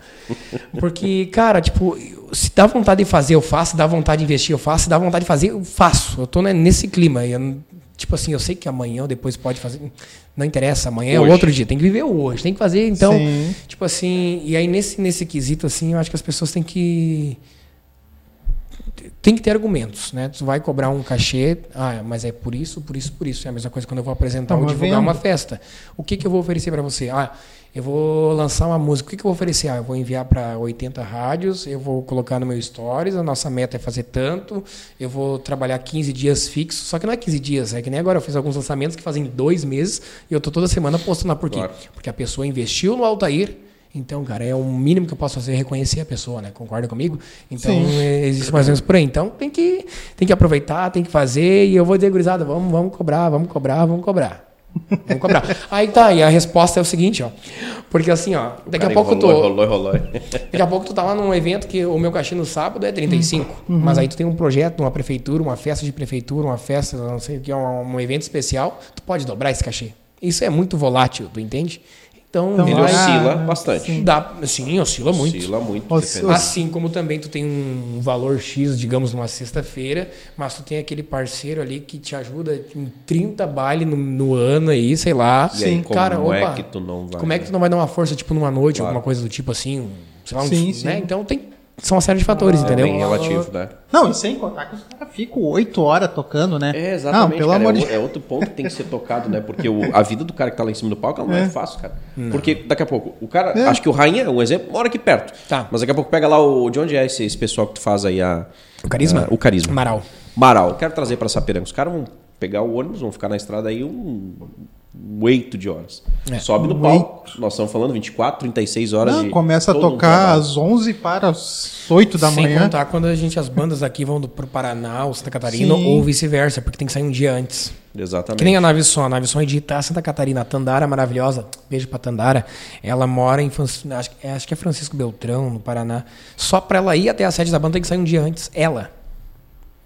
Porque, cara, tipo, se dá vontade de fazer, eu faço, se dá vontade de investir, eu faço, se dá vontade de fazer, eu faço. Eu tô né, nesse clima. Eu não- tipo assim, eu sei que amanhã ou depois pode fazer. Não interessa, amanhã Hoje. é outro dia. Tem que viver hoje, tem que fazer. Então, Sim. tipo assim, e aí nesse, nesse quesito, assim, eu acho que as pessoas têm que tem que ter argumentos, né? Tu vai cobrar um cachê, ah, mas é por isso, por isso, por isso. É a mesma coisa quando eu vou apresentar É ou divulgar venda. uma festa. O que, que eu vou oferecer para você? Ah, eu vou lançar uma música. O que, que eu vou oferecer? Ah, eu vou enviar para 80 rádios, eu vou colocar no meu stories, a nossa meta é fazer tanto, eu vou trabalhar 15 dias fixos, só que não é 15 dias, é que nem agora eu fiz alguns lançamentos que fazem dois meses e eu tô toda semana postando lá. Por quê? Claro. Porque a pessoa investiu no Altair, então, cara, é o mínimo que eu posso fazer é reconhecer a pessoa, né? Concorda comigo? Então, Sim. é, existe mais ou menos por aí. Então, tem que, tem que aproveitar, tem que fazer. E eu vou dizer, gurizada, vamos, vamos cobrar, vamos cobrar, vamos cobrar. Vamos cobrar. Aí tá, e a resposta é o seguinte, ó. Porque assim, ó, daqui a Cara, pouco eu tô. enrolou, enrolou, enrolou. Daqui a pouco tu tá lá num evento que o meu cachê no sábado é 35. Mas aí tu tem um projeto, uma prefeitura, uma festa de prefeitura, uma festa, não sei o que, um, um evento especial, tu pode dobrar esse cachê. Isso é muito volátil, tu entende? Então, Então, Ele vai- oscila Ah, bastante. sim. dá, sim, oscila muito. Oscila muito. Os- dependendo. Assim como também tu tem um valor X, digamos, numa sexta-feira, mas tu tem aquele parceiro ali que te ajuda em 30 baile no, no ano aí, sei lá. E aí, como cara, é opa, que tu não vai? como é que tu não vai dar uma força, tipo, numa noite, Claro. alguma coisa do tipo assim, sei lá, um, Sim, né? sim. Então tem, são uma série de fatores, É entendeu? bem relativo, né? Não, e sem contar que os caras ficam 8 horas tocando, né? É, exatamente. Não, pelo cara, amor é, de é outro ponto que tem que ser tocado, né? Porque o- a vida do cara que tá lá em cima do palco ela não é, É. fácil, cara. Porque daqui a pouco, o cara, É. acho que o Rainha é um exemplo, mora aqui perto. Tá. Mas daqui a pouco pega lá o. De onde é esse, esse pessoal que tu faz aí a. O carisma? a- o carisma. Amaral. Marau. Quero trazer pra Sapiranga. Os caras vão pegar o ônibus, vão ficar na estrada aí um. Oito de horas. É. Sobe no palco. Nós estamos falando 24, 36 horas Não, de. começa a todo um tocar trabalho. às 11 para as 8 da Sem manhã. contar quando a gente, as bandas aqui vão do, pro Paraná ou Santa Catarina Sim. ou vice-versa, porque tem que sair um dia antes. Exatamente. Que nem a Nave Som. A Nave Som é de Itá, Santa Catarina. A Tandara, maravilhosa. Beijo pra Tandara. Ela mora em... Fran- Acho, que- acho que é Francisco Beltrão, no Paraná. Só pra ela ir até a sede da banda tem que sair um dia antes. Ela.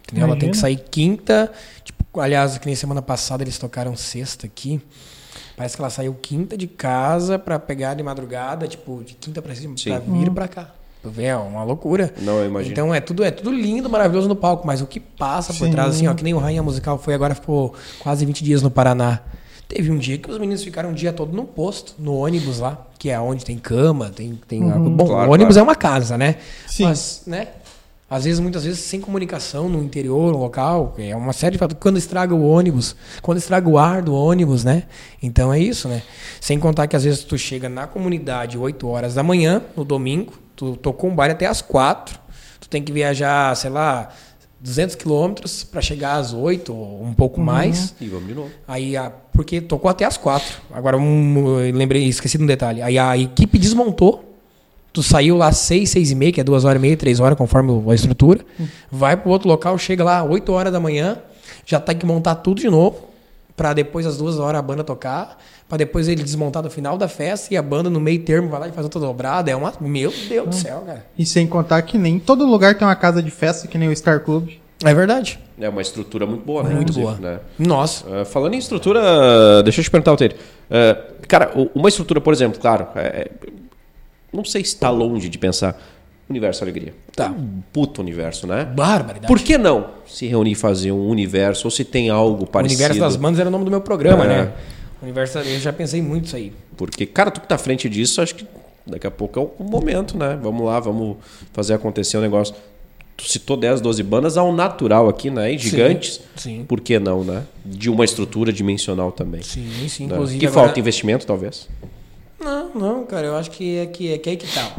Entendeu? Ela tem que sair quinta. Tipo, aliás, que nem semana passada eles tocaram sexta aqui. Parece que ela saiu quinta de casa pra pegar de madrugada, tipo, de quinta pra cima, Sim. pra vir pra cá. Tu vê, é uma loucura. Não, eu imagino. Então é tudo, é tudo lindo, maravilhoso no palco, mas o que passa por Sim. trás, assim, ó, que nem o Rainha Musical foi agora, ficou quase 20 dias no Paraná. Teve um dia que os meninos ficaram um dia todo no posto, no ônibus lá, que é onde tem cama, tem. tem Bom, Claro, o ônibus claro. é uma casa, né? Sim. Mas, né? Às vezes, muitas vezes, sem comunicação no interior, no local, é uma série de fatores. Quando estraga o ônibus, quando estraga o ar do ônibus, né? Então é isso, né? Sem contar que às vezes tu chega na comunidade 8 horas da manhã, no domingo, tu tocou um baile até às 4, tu tem que viajar, sei lá, 200 quilômetros para chegar às 8 ou um pouco mais. E vamos de novo. Aí, a, porque tocou até as quatro. Agora, um, eu lembrei, esqueci de um detalhe. Aí a equipe desmontou. Tu saiu lá às seis, seis e meia, que é duas horas e meia, três horas, conforme a estrutura. Vai pro outro local, chega lá às 8 horas da manhã, já tem que montar tudo de novo, pra depois às duas horas a banda tocar, pra depois ele desmontar no final da festa e a banda no meio termo vai lá e faz outra dobrada. É uma. Meu Deus do céu, cara. E sem contar que nem todo lugar tem uma casa de festa que nem o Star Club. É verdade. É uma estrutura muito boa, né? Muito boa. Né? Nossa. Uh, falando em estrutura, deixa eu te perguntar, Alter. Uh, cara, uma estrutura, por exemplo, claro, é- é- não sei se está longe de pensar. Universo Alegria. Tá. Um puto universo, né? Barbaridade. Por que não se reunir e fazer um universo? Ou se tem algo O parecido? Universo das Bandas era o nome do meu programa, É. né? Universo, eu já pensei muito isso aí. Porque, cara, tu que tá à frente disso, acho que daqui a pouco é o momento, né? Vamos lá, vamos fazer acontecer o negócio. Tu citou 10, 12 bandas ao natural aqui, né? E gigantes. sim. Por que não, né? De uma estrutura dimensional também. Sim, sim. né? Inclusive, que agora- falta investimento, talvez. Não, não, cara, eu acho que é que, é que, é que tá.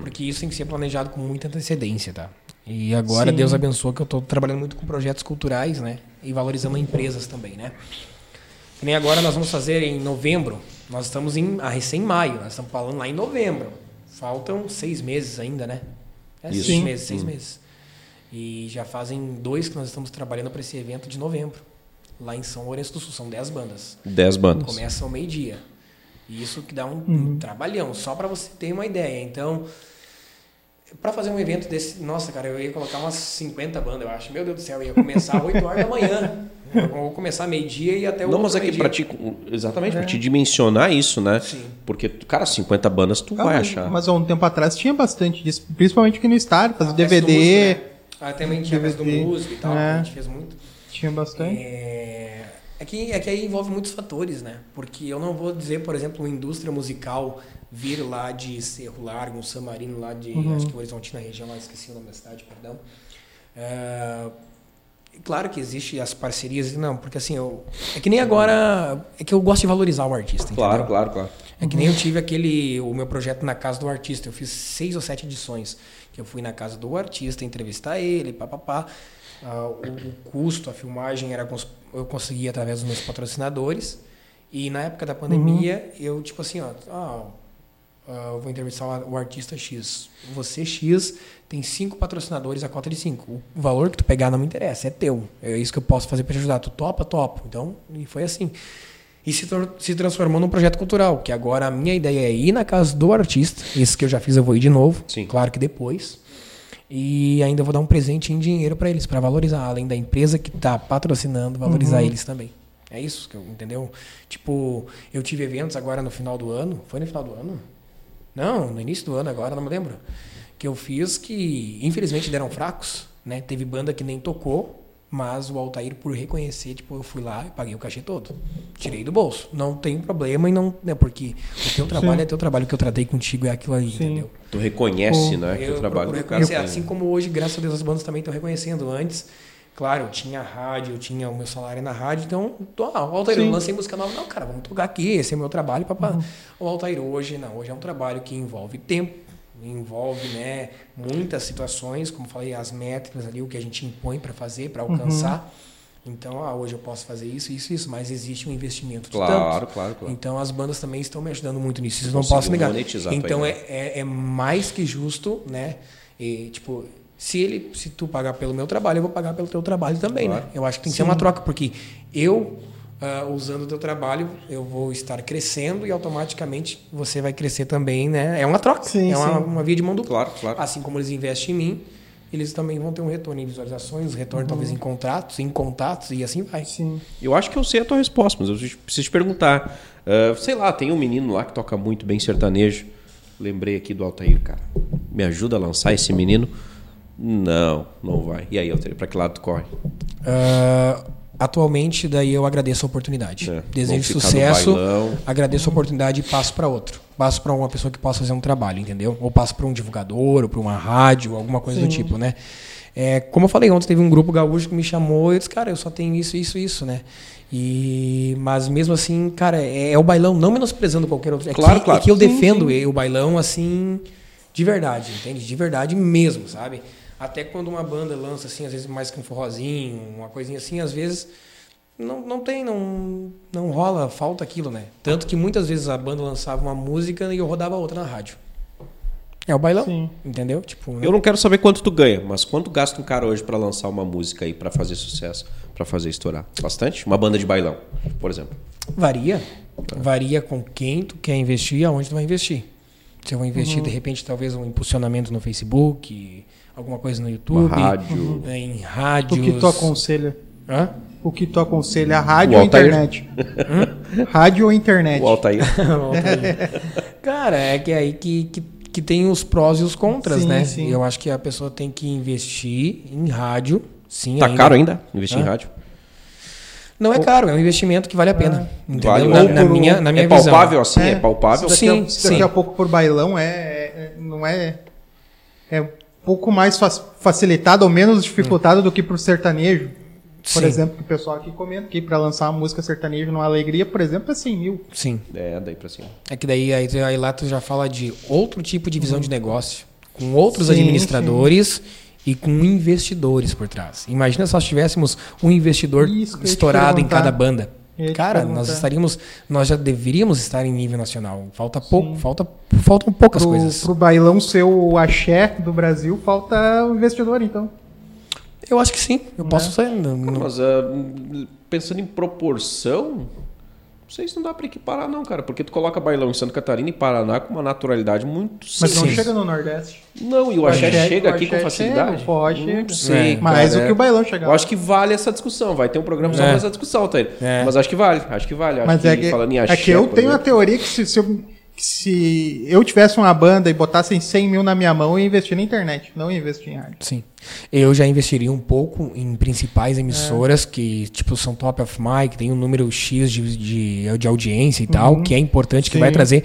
Porque isso tem que ser planejado com muita antecedência, tá? E agora Sim. Deus abençoa que eu tô trabalhando muito com projetos culturais, né? E valorizando empresas também, né? Que nem agora nós vamos fazer em novembro. Nós estamos em a recém maio, nós estamos falando lá em novembro. Faltam seis meses ainda, né? É Isso. seis meses, seis meses. E já fazem dois que nós estamos trabalhando para esse evento de novembro. Lá em São Lourenço do Sul, são dez bandas. 10 bandas. Começa ao meio-dia. E Isso que dá um, um trabalhão, só para você ter uma ideia. Então, para fazer um evento desse, nossa, cara, eu ia colocar umas 50 bandas, eu acho. Meu Deus do céu, ia começar às 8 horas da manhã. Eu vou começar meio-dia e até o Não, mas é que pra ti, exatamente, pra te dimensionar isso, né? Sim. Porque, cara, 50 bandas tu vai Ah, achar. Mas há um tempo atrás tinha bastante disso, principalmente aqui no estádio, fazer A DVD, músico, né? Ah, também tinha a festa do DVD, músico e tal, é. que a gente fez muito. tinha bastante. É, é, que, é que aí envolve muitos fatores, né? Porque eu não vou dizer, por exemplo, uma indústria musical vir lá de Cerro Largo, um San Marino lá de, acho que Horizontina região, lá esqueci o nome da cidade, perdão. É, claro que existe as parcerias, não, porque assim, eu, é que nem agora, é que eu gosto de valorizar o artista, Claro, entendeu? claro, claro. É que nem eu tive aquele, o meu projeto na casa do artista. Eu fiz seis ou sete edições. Que eu fui na casa do artista, entrevistar ele, papapá. Ah, o, o custo, a filmagem era eu conseguia através dos meus patrocinadores. E na época da pandemia, eu tipo assim, ó, ah, ah, eu vou entrevistar o artista X. Você X tem cinco patrocinadores a cota de cinco. O valor que tu pegar não me interessa, é teu. É isso que eu posso fazer para te ajudar. Tu topa, topo. Então, e foi assim. E se, se transformou num projeto cultural, que agora a minha ideia é ir na casa do artista. Esse que eu já fiz, eu vou ir de novo. Sim. Claro que depois. E ainda vou dar um presente em dinheiro para eles, para valorizar, além da empresa que está patrocinando, valorizar Uhum. eles também. É isso que eu, entendeu? Tipo, eu tive eventos agora no final do ano. Foi no final do ano? Não, no início do ano agora, não me lembro. Que eu fiz que, infelizmente, deram fracos, né? Teve banda que nem tocou, mas o Altair, por reconhecer, tipo, eu fui lá e paguei o cachê todo. Tirei do bolso. Não tem problema e não. Né, porque o teu trabalho é teu trabalho, o que eu tratei contigo é aquilo ali, Sim. entendeu? Tu reconhece, O- né, que Eu o trabalho do cara tem. assim como hoje, graças a Deus, as bandas também estão reconhecendo. Antes, claro, eu tinha rádio, eu tinha o meu salário na rádio, então, tô, ah, o Altair, eu Sim. lancei música nova. Não, cara, vamos tocar aqui, esse é o meu trabalho, papá. O Altair hoje, não, hoje é um trabalho que envolve tempo, envolve, né, muitas situações, como falei, as métricas ali, o que a gente impõe para fazer, para alcançar. Então, ah, hoje eu posso fazer isso, isso, isso, mas existe um investimento de Claro, tanto. claro, claro. Então as bandas também estão me ajudando muito nisso, isso eu não posso negar. Então é, ideia. é, é mais que justo, né? E, tipo, se ele, se tu pagar pelo meu trabalho, eu vou pagar pelo teu trabalho também, Claro. né? Eu acho que tem que ser uma troca, porque eu ah, usando o teu trabalho, eu vou estar crescendo e automaticamente você vai crescer também, né? É uma troca, Sim, é uma, sim. uma via de mão dupla. Claro, claro. Assim como eles investem em mim, eles também vão ter um retorno em visualizações, retorno talvez em contratos, em contatos e assim vai. Sim. Eu acho que eu sei a tua resposta, mas eu preciso te perguntar. Ah, sei lá, tem um menino lá que toca muito bem sertanejo. Lembrei aqui do Altair, cara. Me ajuda a lançar esse menino? Não, não vai. E aí, Altair, pra que lado tu corre? Ah, atualmente, daí eu agradeço a oportunidade. É, Desejo sucesso, agradeço a oportunidade e passo para outro. Passo para uma pessoa que possa fazer um trabalho, entendeu? Ou passo para um divulgador, ou para uma rádio, alguma coisa do tipo, né? É, como eu falei ontem, teve um grupo gaúcho que me chamou e eu disse, cara, eu só tenho isso, isso, isso, né? E, mas mesmo assim, cara, é, é o bailão, não menosprezando qualquer outro. É Claro, que, claro. É que eu Sim, defendo o bailão assim, de verdade, entende? De verdade mesmo, sabe? Até quando uma banda lança, assim, às vezes mais que um forrozinho, uma coisinha assim, às vezes não, não tem, não, não rola, falta aquilo, né? Tanto que muitas vezes a banda lançava uma música e eu rodava outra na rádio. É o bailão, Sim. entendeu? Tipo, né? Eu não quero saber quanto tu ganha, mas quanto gasta um cara hoje pra lançar uma música aí, pra fazer sucesso, pra fazer estourar? Bastante? Uma banda de bailão, por exemplo. Varia. Varia com quem tu quer investir e aonde tu vai investir. Se eu vou investir, de repente, talvez um impulsionamento no Facebook, alguma coisa no YouTube. Rádio. é, Em O rádios. que tu aconselha? Hã? O que tu aconselha? Rádio O ou internet? Rádio ou internet? O Altair. Cara, é que é aí que, que, que tem os prós e os contras, Sim, né? sim. Eu acho que a pessoa tem que investir em rádio, sim. Tá ainda. caro ainda investir em Hã? rádio? Não é caro, é um investimento que vale a pena. entendeu? Vale. Na, na minha, na minha é visão. palpável assim? É, É. palpável? Daqui, Sim, a, sim. daqui a pouco por bailão é, é- não é é pouco mais fa- facilitado ou menos dificultado do que pro sertanejo. Por Sim. exemplo, que o pessoal aqui comenta que para lançar uma música sertaneja numa alegria, por exemplo, é 100 mil. Sim. É, daí pra cima. É que daí aí, aí lá tu já fala de outro tipo de visão de negócio, com outros Sim, administradores e com investidores por trás. Imagina se nós tivéssemos um investidor estourado em cada banda. Cara, nós estaríamos, nós já deveríamos estar em nível nacional. Falta pouco, falta, faltam poucas Pro, coisas. pro bailão ser o axé do Brasil, falta o investidor, então. Eu acho que sim. Eu posso ser. não- não- Mas ah, pensando em proporção, sei se não dá pra equiparar não, cara. Porque tu coloca bailão em Santa Catarina e Paraná com uma naturalidade muito Mas não Sim. chega no Nordeste. Não, e o O axé axé- chega o aqui com axé facilidade? chega, o chega. sei, É. Mais cara, do que o bailão chegar. Eu acho que vale essa discussão. Vai ter um programa só É. pra essa discussão, tá? É. Mas acho que vale. Acho que vale. Acho Mas que, é que, falando em é axé, que eu tenho uma exemplo, teoria que se, se eu, que se eu tivesse uma banda e botassem 100 mil na minha mão, eu ia investir na internet, não ia investir em rádio. Sim. Eu já investiria um pouco em principais emissoras É. que, tipo, são top of mind, tem um número X de, de, de audiência e tal, que é importante, que Uhum. Sim. vai trazer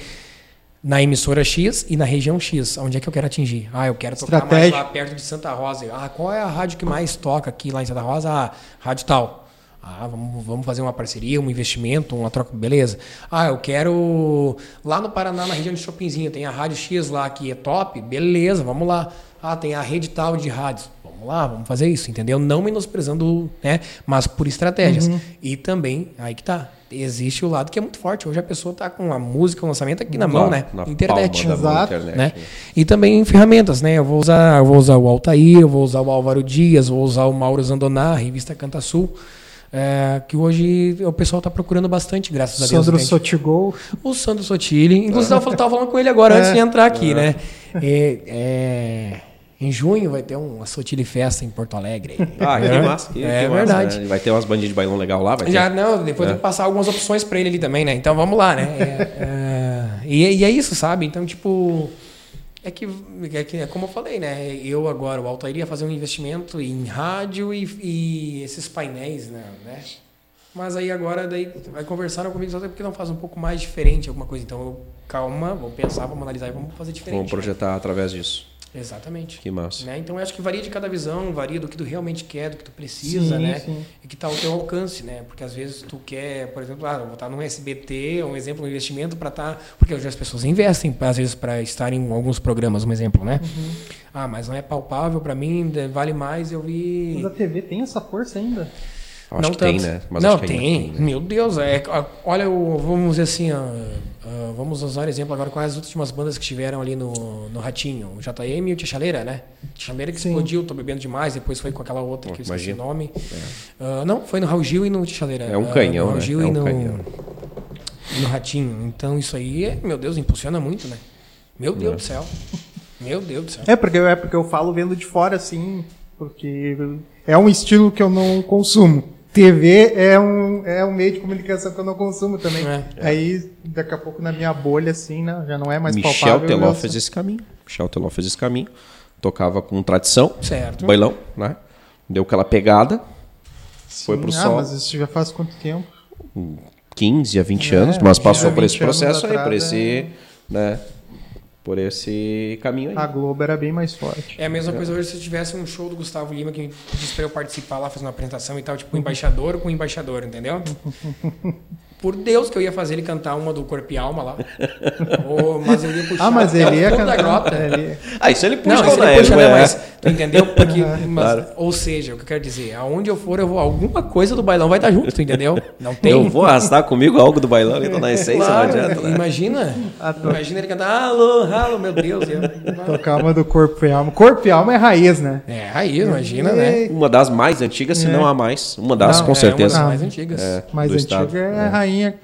na emissora X e na região X. Onde é que eu quero atingir? Ah, eu quero tocar mais Estratégia. lá perto de Santa Rosa. Ah, qual é a rádio que mais toca aqui lá em Santa Rosa? Ah, rádio tal. Ah, vamos, vamos fazer uma parceria, um investimento, uma troca, beleza. Ah, eu quero. Lá no Paraná, na região de Shoppingzinho, tem a Rádio X lá que é top, beleza, vamos lá. Ah, tem a rede tal de rádios. Vamos lá, vamos fazer isso, entendeu? Não menosprezando, né? Mas por estratégias. Uhum. E também, aí que tá. Existe o lado que é muito forte. Hoje a pessoa tá com a música, o lançamento aqui na mão, né? na Internet palma da mão, Exato. internet, né? E também ferramentas, né? Eu vou usar, eu vou usar o Altair, eu vou usar o Álvaro Dias, vou usar o Mauro Zandoná, a revista Canta Sul, é, que hoje o pessoal está procurando bastante, graças a Deus. Sandro? Sotigol. O Sandro Sotile, inclusive eu estava falando com ele agora É. antes de entrar aqui, né? É, é, em junho vai ter uma Sotile Festa em Porto Alegre. Ah, que É. massa. Que, É que massa, verdade. né? Vai ter umas bandinhas de bailão legal lá, vai ter? Já não, depois É. tem que passar algumas opções pra ele ali também, né? Então vamos lá, né? É, é, e, e é isso, sabe? Então, tipo. É que, é que, é como eu falei, né? Eu agora, o Altair ia fazer um investimento em rádio e, e esses painéis, né? né? Mas aí agora daí vai conversaram comigo só porque não faz um pouco mais diferente alguma coisa. Então, eu, calma, vamos pensar, vamos analisar e vamos fazer diferente. Vamos projetar através disso. Exatamente. Que massa. Né? Então eu acho que varia de cada visão, varia do que tu realmente quer, do que tu precisa, Sim, né? sim. E que tá ao teu alcance, né? Porque às vezes tu quer, por exemplo, ah, vou estar num SBT, um exemplo, um investimento para estar, porque hoje as pessoas investem às vezes para estar em alguns programas, um exemplo, né? Uhum. Ah, mas não é palpável para mim, vale mais eu Mas vi. a TV tem essa força ainda. Acho não que tanto. tem, né? Mas não, acho que ainda tem. né? Meu Deus, é, olha, vamos dizer assim, ó, ah, vamos usar exemplo agora com as últimas bandas que tiveram ali no, no Ratinho, o JM e o Tchaleira, né? Tchaleira que Sim. explodiu, tô bebendo demais, depois foi com aquela outra Pô, que eu esqueci o imagina. nome. Ah, não, foi no Raul Gil e no Tchaleira. É um Ah, canhão, no Raul né? Gil É e um no, canhão. e no Ratinho. Então isso aí, é, meu Deus, impulsiona muito, né? Meu Deus do céu. Meu Deus do céu. É porque, é porque eu falo vendo de fora, assim, porque é um estilo que eu não consumo. TV é um, é um meio de comunicação que eu não consumo também. É. Aí, daqui a pouco, na minha bolha, assim, né, já não é mais Michel palpável. Teló eu fez esse caminho. Michel Teló fez esse caminho. Tocava com tradição, Certo. bailão, né? Deu aquela pegada, foi pro ah, sol. mas isso já faz quanto tempo? 15 a 20 É, anos, mas 15 passou por esse 20 anos processo aí, por esse, né? Por esse caminho aí. A Globo era bem mais forte. É a mesma coisa hoje se tivesse um show do Gustavo Lima que disse pra eu participar lá, fazer uma apresentação e tal, tipo embaixador com embaixador, entendeu? Por Deus que eu ia fazer ele cantar uma do Corpo e Alma lá. Ô, mas eu ia puxar Ah, mas ele ia da cantar. grota. ele- Ah, isso ele puxa Não, isso ele puxa, época, né? é. Mas, tu entendeu? Porque, mas- Claro. Ou seja, o que eu quero dizer, aonde eu for, eu vou, alguma coisa do bailão vai estar junto, tu entendeu? Não tem. Eu vou arrastar comigo algo do bailão, que tô na essência, Claro, não adianta, né? Imagina. Ah, tô- Imagina ele cantar, alô, alô, meu Deus. Eu, Tocar uma do Corpo e Alma. Corpo e Alma é raiz, né? é, raiz, imagina, né? Uma das mais antigas, se não a mais. Uma das, Não, com é certeza. uma das mais antigas. É, Mais antiga estado. é a rainha.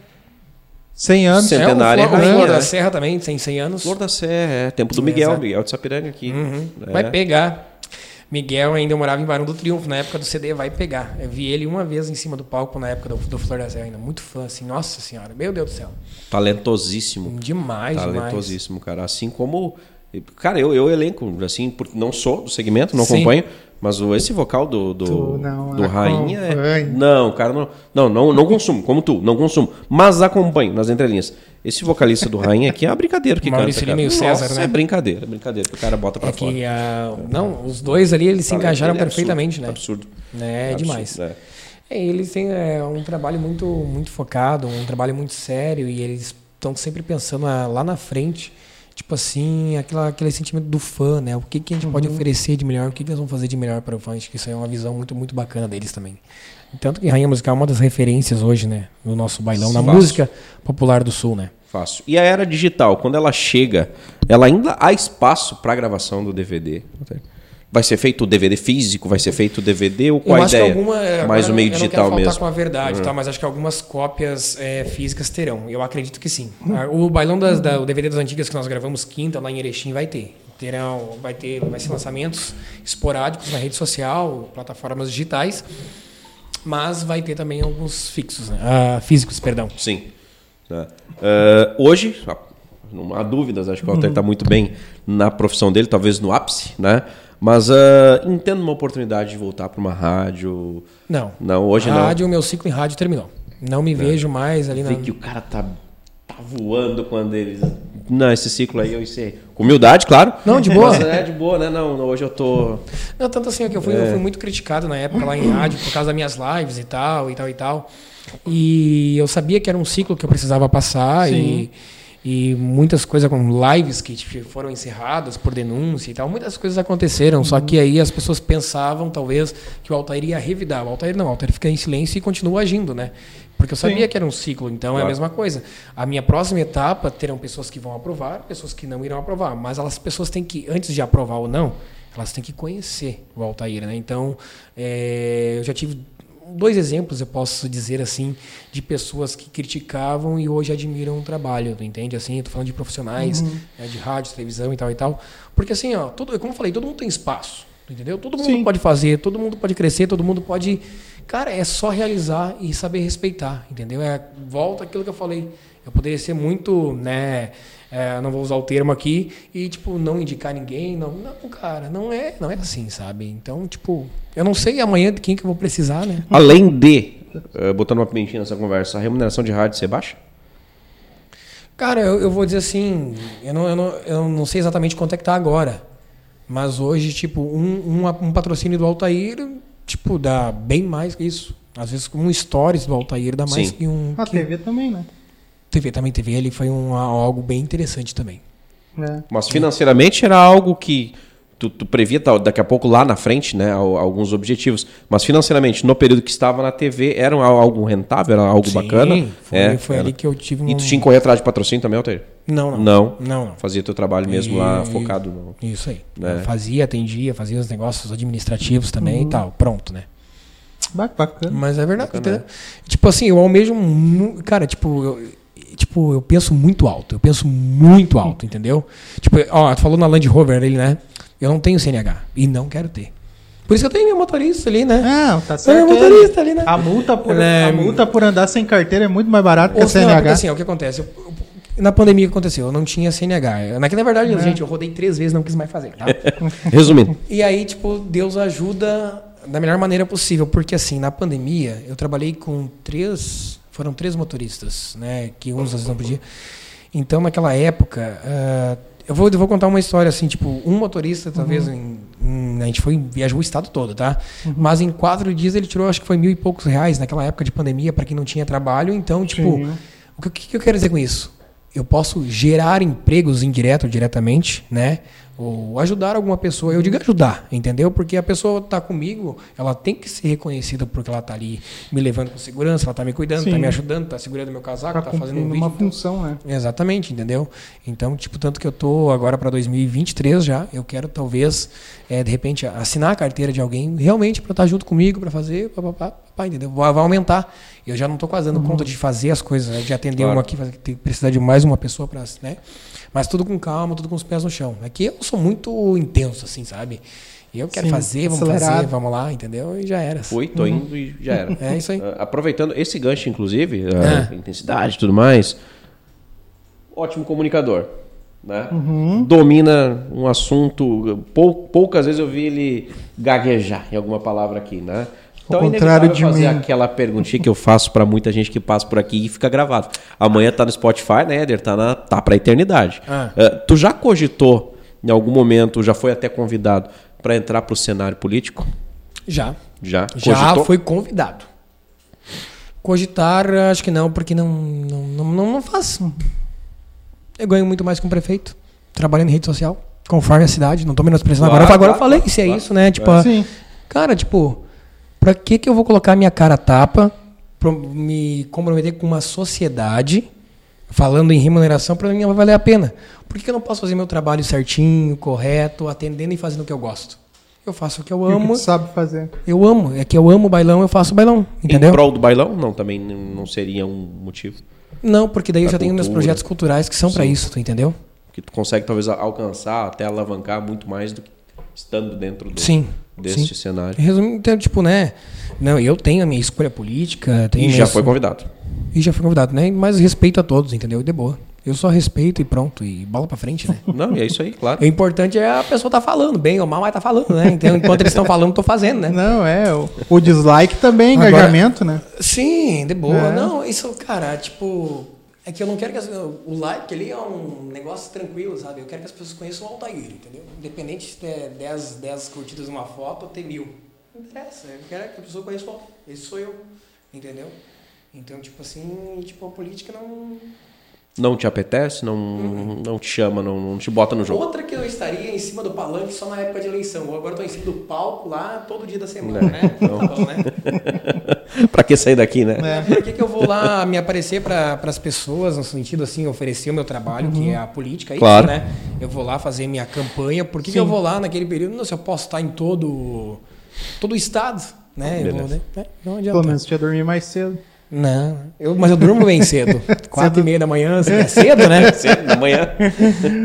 100 anos. Cem- É, o Flor, rainha, Flor da né? Serra também, tem 100 anos. Flor da Serra, é. Tempo do Miguel, Exato. Miguel de Sapiranga aqui. Uhum. É. Vai pegar. Miguel ainda morava em Barão do Triunfo, na época do CD Vai Pegar. Eu vi ele uma vez em cima do palco na época do, do Flor da Serra ainda. Muito fã, assim, nossa senhora, meu Deus do céu. Talentosíssimo. Demais, demais. Talentosíssimo, cara. Assim como. Cara, eu, eu elenco, assim, porque não sou do segmento, não Sim. acompanho, mas o, esse vocal do, do, Tu não do Rainha é. Não, cara, não, não, não, não consumo, como tu, não consumo. Mas acompanho nas entrelinhas. Esse vocalista do Rainha aqui é uma brincadeira que Maurício canta. Lima e o cara. César, Nossa, né? É brincadeira, é brincadeira que o cara bota pra É fora. que, ah, não, os dois ali, eles se Talento engajaram é perfeitamente, absurdo, né? Absurdo. É, Absurdo, demais. é. É, eles têm é, um trabalho muito, muito focado, um trabalho muito sério e eles estão sempre pensando ah, lá na frente, tipo assim, aquela, aquele sentimento do fã, né? O que, que a gente Uhum. pode oferecer de melhor, o que, que eles vão fazer de melhor para o fã. Acho que isso aí é uma visão muito, muito bacana deles também. Tanto que Rainha Musical é uma das referências hoje, né? No nosso bailão, na música popular do Sul, né? Fácil. E a era digital, quando ela chega, ela ainda há espaço para gravação do DVD. Vai ser feito o DVD físico, vai ser feito o DVD ou qual a ideia? que alguma. é, Mais o meio eu não digital faltar mesmo. com a verdade, tá? Mas acho que algumas cópias é, físicas terão. Eu acredito que sim. Ah, O bailão das, da, o DVD das antigas que nós gravamos quinta lá em Erechim vai ter. Terão, vai ter, vai ser lançamentos esporádicos na rede social, plataformas digitais, mas vai ter também alguns fixos, né? Ah, físicos, perdão. Sim. Ah, hoje, não há dúvidas, acho que o Walter está muito bem na profissão dele, talvez no ápice, né? Mas ah, entendo uma oportunidade de voltar para uma rádio. Não. Não, hoje não. rádio, o meu ciclo em rádio terminou. Não me vejo mais ali na. Vê que o cara tá, tá voando quando ele. Não, esse ciclo aí eu encerrei. Com humildade, claro. Não, de boa. Mas é de boa, né? Não, não, hoje eu tô. Não, tanto assim, é que eu fui, eu fui muito criticado na época lá em rádio por causa das minhas lives e tal, e tal, e tal. E eu sabia que era um ciclo que eu precisava passar e, e muitas coisas com lives que foram encerradas por denúncia e tal, muitas coisas aconteceram, só que aí as pessoas pensavam talvez que o Altair ia revidar. O Altair não, o Altair fica em silêncio e continua agindo, né? Porque eu sabia Sim. que era um ciclo, então é Claro. a mesma coisa. A minha próxima etapa terão pessoas que vão aprovar, pessoas que não irão aprovar, mas elas pessoas têm que antes de aprovar ou não, elas têm que conhecer o Altair, né? Então, é, eu já tive dois exemplos, eu posso dizer assim, de pessoas que criticavam e hoje admiram o trabalho, tu entende? Assim, eu tô falando de profissionais, né, de rádio, televisão e tal e tal. Porque assim, ó, todo, como eu falei, todo mundo tem espaço, entendeu? Todo mundo Sim. pode fazer, todo mundo pode crescer, todo mundo pode... Cara, é só realizar e saber respeitar, entendeu? É, volta aquilo que eu falei. Eu poderia ser muito, né... é, não vou usar o termo aqui e tipo não indicar ninguém não não cara não é não é assim sabe então tipo eu não sei amanhã de quem que eu vou precisar né Além de, eh, botando uma pimentinha nessa conversa, a remuneração de rádio ser baixa? Cara, eu, eu vou dizer assim, eu não, eu, não, eu não sei exatamente quanto é que tá agora. Mas hoje, tipo, um, um, um patrocínio do Altair, tipo, dá bem mais que isso. Às vezes um stories do Altair dá mais Sim. que um. A que- TV também, né? TV também, TV ele foi um, algo bem interessante também. É. Mas financeiramente era algo que tu, tu previa tal, daqui a pouco lá na frente, né, al- alguns objetivos. Mas financeiramente, no período que estava na TV, era algo rentável, era algo Sim, bacana. Foi, É, foi era. ali que eu tive um... E tu tinha que correr atrás de patrocínio também, Altair? Não, não. Não. Não, não. Fazia teu trabalho mesmo lá E- focado no. Isso aí. né? Fazia, atendia, fazia os negócios administrativos também Uhum. e tal. Pronto, né? Ba- Bacana. Mas é verdade. entendeu? Tipo assim, eu almejo. Cara, tipo, eu, tipo, eu penso muito alto. Eu penso muito alto, entendeu? Tipo, ó, tu falou na Land Rover ali, né? Eu não tenho CNH. E não quero ter. Por isso que eu tenho meu motorista ali, né? Não, tá É, certo. motorista ali, né? A multa, por, É, a multa por andar sem carteira é muito mais barata que a não, é CNH. porque assim, ó, o que acontece? Eu- eu- na pandemia o que aconteceu? Eu não tinha CNH. Na, na verdade, É. gente, eu rodei três vezes não quis mais fazer, tá? Resumindo, E aí, tipo, Deus ajuda da melhor maneira possível, porque assim, na pandemia, eu trabalhei com três, foram três motoristas, né, que uns às vezes não podia. Então, naquela época, ah, eu vou, eu vou contar uma história assim, tipo, um motorista, talvez, em- em- a gente foi, viajou o estado todo, tá? Mas em quatro dias ele tirou, acho que foi mil e poucos reais naquela época de pandemia para quem não tinha trabalho. Então, tipo, Sim. o que, o que eu quero dizer com isso? Eu posso gerar empregos indireto ou diretamente, né? Ou ajudar alguma pessoa. Eu digo ajudar, entendeu? Porque a pessoa está comigo, ela tem que ser reconhecida porque ela está ali me levando com segurança, ela está me cuidando, está me ajudando, está segurando meu casaco, Tá está fazendo um vídeo. uma função, né? Exatamente, entendeu? Então, tipo, tanto que eu tô agora para 2023 já, eu quero talvez, eh, de repente, assinar a carteira de alguém realmente para estar junto comigo, para fazer, pá, pá, pá, pá, entendeu? Vai, aumentar. Eu já não tô quase dando conta de fazer as coisas, né? de atender Claro. uma aqui, precisar de mais uma pessoa para, né? Mas tudo com calma, tudo com os pés no chão. Aqui eu sou muito intenso, assim, sabe? E eu quero Sim, fazer, vamos acelerado. fazer, vamos lá, entendeu? E já era. fui, tô indo e já era. É isso aí. Ah, aproveitando esse gancho, inclusive, É. a intensidade e tudo mais, ótimo comunicador. Né? Uhum. Domina um assunto. Pou, poucas vezes eu vi ele gaguejar em alguma palavra aqui, né? Então Ao é contrário de fazer mim. aquela perguntinha que eu faço pra muita gente que passa por aqui e fica gravado. Amanhã tá no Spotify, né, Éder? Tá, na, tá pra eternidade. Ah. Eh, tu já cogitou, em algum momento, já foi até convidado pra entrar pro cenário político? Já. Já? Já Cogitou? foi convidado. Cogitar, acho que não, porque não, não, não, não, não faço. Eu ganho muito mais que um prefeito, trabalhando em rede social, conforme a cidade. Não tô menosprezando Claro, agora. Agora eu claro, falei, claro, se é claro. isso, né? Tipo, É. a- cara, tipo, pra que que eu vou colocar minha cara tapa, me comprometer com uma sociedade, falando em remuneração, pra mim não vai valer a pena? Por que que eu não posso fazer meu trabalho certinho, correto, atendendo e fazendo o que eu gosto? Eu faço o que eu E o que amo. tu sabe fazer. Eu amo. É que eu amo bailão, eu faço bailão. Em Entendeu? prol do bailão? Não, também não seria um motivo. Não, porque daí eu já tenho meus cultura. projetos culturais que são pra Sim. isso, tu entendeu? Que tu consegue talvez alcançar, até alavancar muito mais do que estando dentro do, Sim. Deste sim. cenário. Resumindo, então, tipo, né? Não, eu tenho a minha escolha política, tenho E já minhas- foi convidado. E já fui convidado, né? Mas respeito a todos, entendeu? E de boa. Eu só respeito e pronto. E bola pra frente, né? Não, e é isso aí, claro. o importante é a pessoa tá falando, bem ou mal, mas tá falando, né? Então, enquanto eles estão falando, eu tô fazendo, né? Não, é. O, o dislike também é Agora- engajamento, né? Sim, de boa. É. Não, isso, cara, tipo. É que eu não quero que as, o like ali é um negócio tranquilo, sabe? Eu quero que as pessoas conheçam o Altair, entendeu? Independente de ter 10, 10 curtidas numa foto ou ter mil. Não interessa. Eu quero que a pessoa conheça o Altair. Esse sou eu, entendeu? Então, tipo assim, tipo, a política não. Não te apetece, não, Uhum. não te chama, não, não te bota no jogo. Outra que eu estaria em cima do palanque só na época de eleição. Agora eu tô em cima do palco lá todo dia da semana, Né? né? Então. Tá bom, né? pra que sair daqui, né? É. Por que, que eu vou lá me aparecer para as pessoas, no sentido assim, oferecer o meu trabalho, que é a política, é Claro. isso, né? Eu vou lá fazer minha campanha, por que, que eu vou lá naquele período? Não, se eu posso estar em todo, todo o estado, né? Eu vou, Beleza. né? É, Não adianta. Pelo menos tinha dormir mais cedo. Não, eu, mas eu durmo bem cedo. Quatro e meia da manhã, assim, é cedo, né? Cedo da manhã.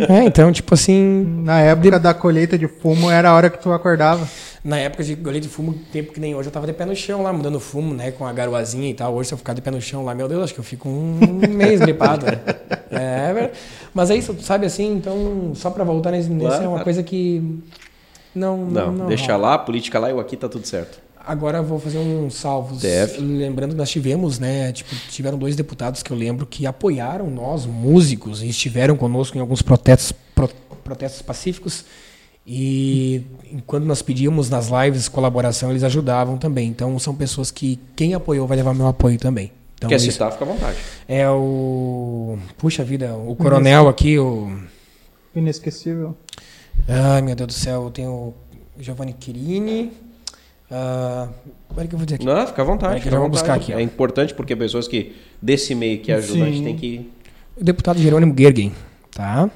É, então, tipo assim, Na época da colheita de fumo era a hora que tu acordava. na época de goleiro de fumo, tempo que nem hoje, eu tava de pé no chão lá, mudando fumo, né? Com a garoazinha e tal. Hoje, se eu ficar de pé no chão lá, meu Deus, acho que eu fico um mês gripado, né? É, verdade. mas é isso, sabe assim? Então, só pra voltar nesse, nesse Claro, é uma claro. coisa que não. Não, não deixa rola. lá, política lá, eu aqui tá tudo certo. Agora vou fazer um salvos. DF. Lembrando que nós tivemos, né? Tipo, tiveram dois deputados que eu lembro que apoiaram nós, músicos, e estiveram conosco em alguns protestos, pro- protestos pacíficos. E enquanto nós pedíamos nas lives colaboração, eles ajudavam também. Então são pessoas que quem apoiou vai levar meu apoio também. Então, Quer isso citar, fica à vontade. é o. Puxa vida, o coronel aqui, o. Inesquecível. Ai, meu Deus do céu, eu tenho Giovanni Quirini. Uh, Peraí que eu vou dizer aqui. Não, fica à vontade. Peraí que vou buscar aqui, ó. É importante porque pessoas que desse meio que ajudam, a gente Sim. tem que. O deputado Jerônimo Gergen, tá?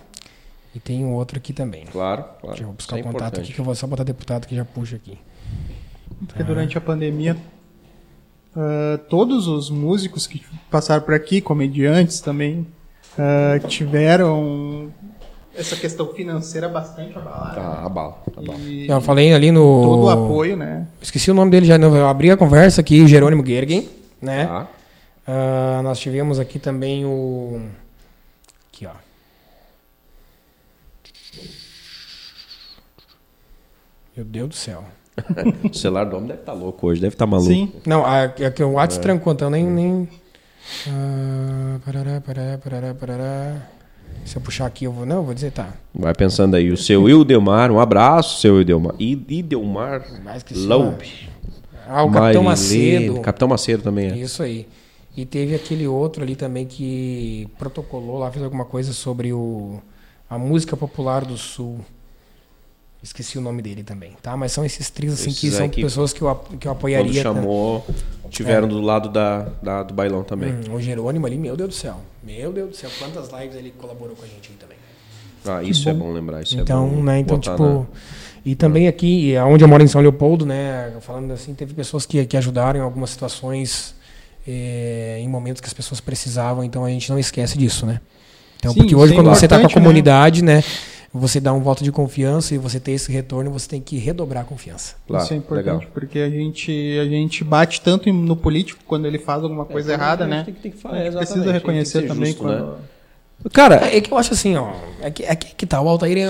E tem um outro aqui também. Claro, claro. Deixa eu buscar Isso o é contato importante. aqui que eu vou só botar deputado que já puxa aqui. Porque durante a pandemia, ah, todos os músicos que passaram por aqui, comediantes também, ah, tiveram essa questão financeira bastante abalada. Tá, abala, abala. E Eu falei ali no. todo o apoio, né? Esqueci o nome dele já. Eu abri a conversa aqui, Jerônimo Gergen, né? Tá. Ah, nós tivemos aqui também o. Aqui, ó. Meu Deus do céu. O celular do homem deve estar louco hoje, deve estar maluco. Sim. Não, aqui o É. WhatsApp trancou, então nem. nem... Ah, parará, parará, parará, parará. Se eu puxar aqui, eu vou. Não, eu vou dizer, tá. Vai pensando aí. O seu Ildelmar, um abraço, seu Ildelmar. Ildelmar que Loube. Ah, o Capitão. Macedo. Capitão Macedo também é. Isso aí. E teve aquele outro ali também que protocolou lá, fez alguma coisa sobre o, a música popular do Sul. Esqueci o nome dele também, tá? Mas são esses três assim que Esses são aí que pessoas que eu, que eu Quando apoiaria. tá? chamou, tiveram do lado da, da- do bailão também. Hum, o Jerônimo ali, meu Deus do céu. Meu Deus do céu, quantas lives ele colaborou com a gente aí também. Ah, isso é bom lembrar. Isso então, é bom né, então tipo, na- e também aqui, onde eu moro em São Leopoldo, né, falando assim, teve pessoas que, que ajudaram em algumas situações, eh, em momentos que as pessoas precisavam, então a gente não esquece disso, né? Então, Sim, porque hoje é quando você está com a né? comunidade, né, você dá um voto de confiança e você tem esse retorno, você tem que redobrar a confiança. Claro, Isso é importante, legal. porque a gente, a gente bate tanto no político quando ele faz alguma coisa então errada, a gente né? tem que- tem que A falar, gente exatamente, precisa tem que reconhecer ser também justo, quando... né? Cara, É que eu acho assim, ó. É que, é que, que tá, o Altair, é,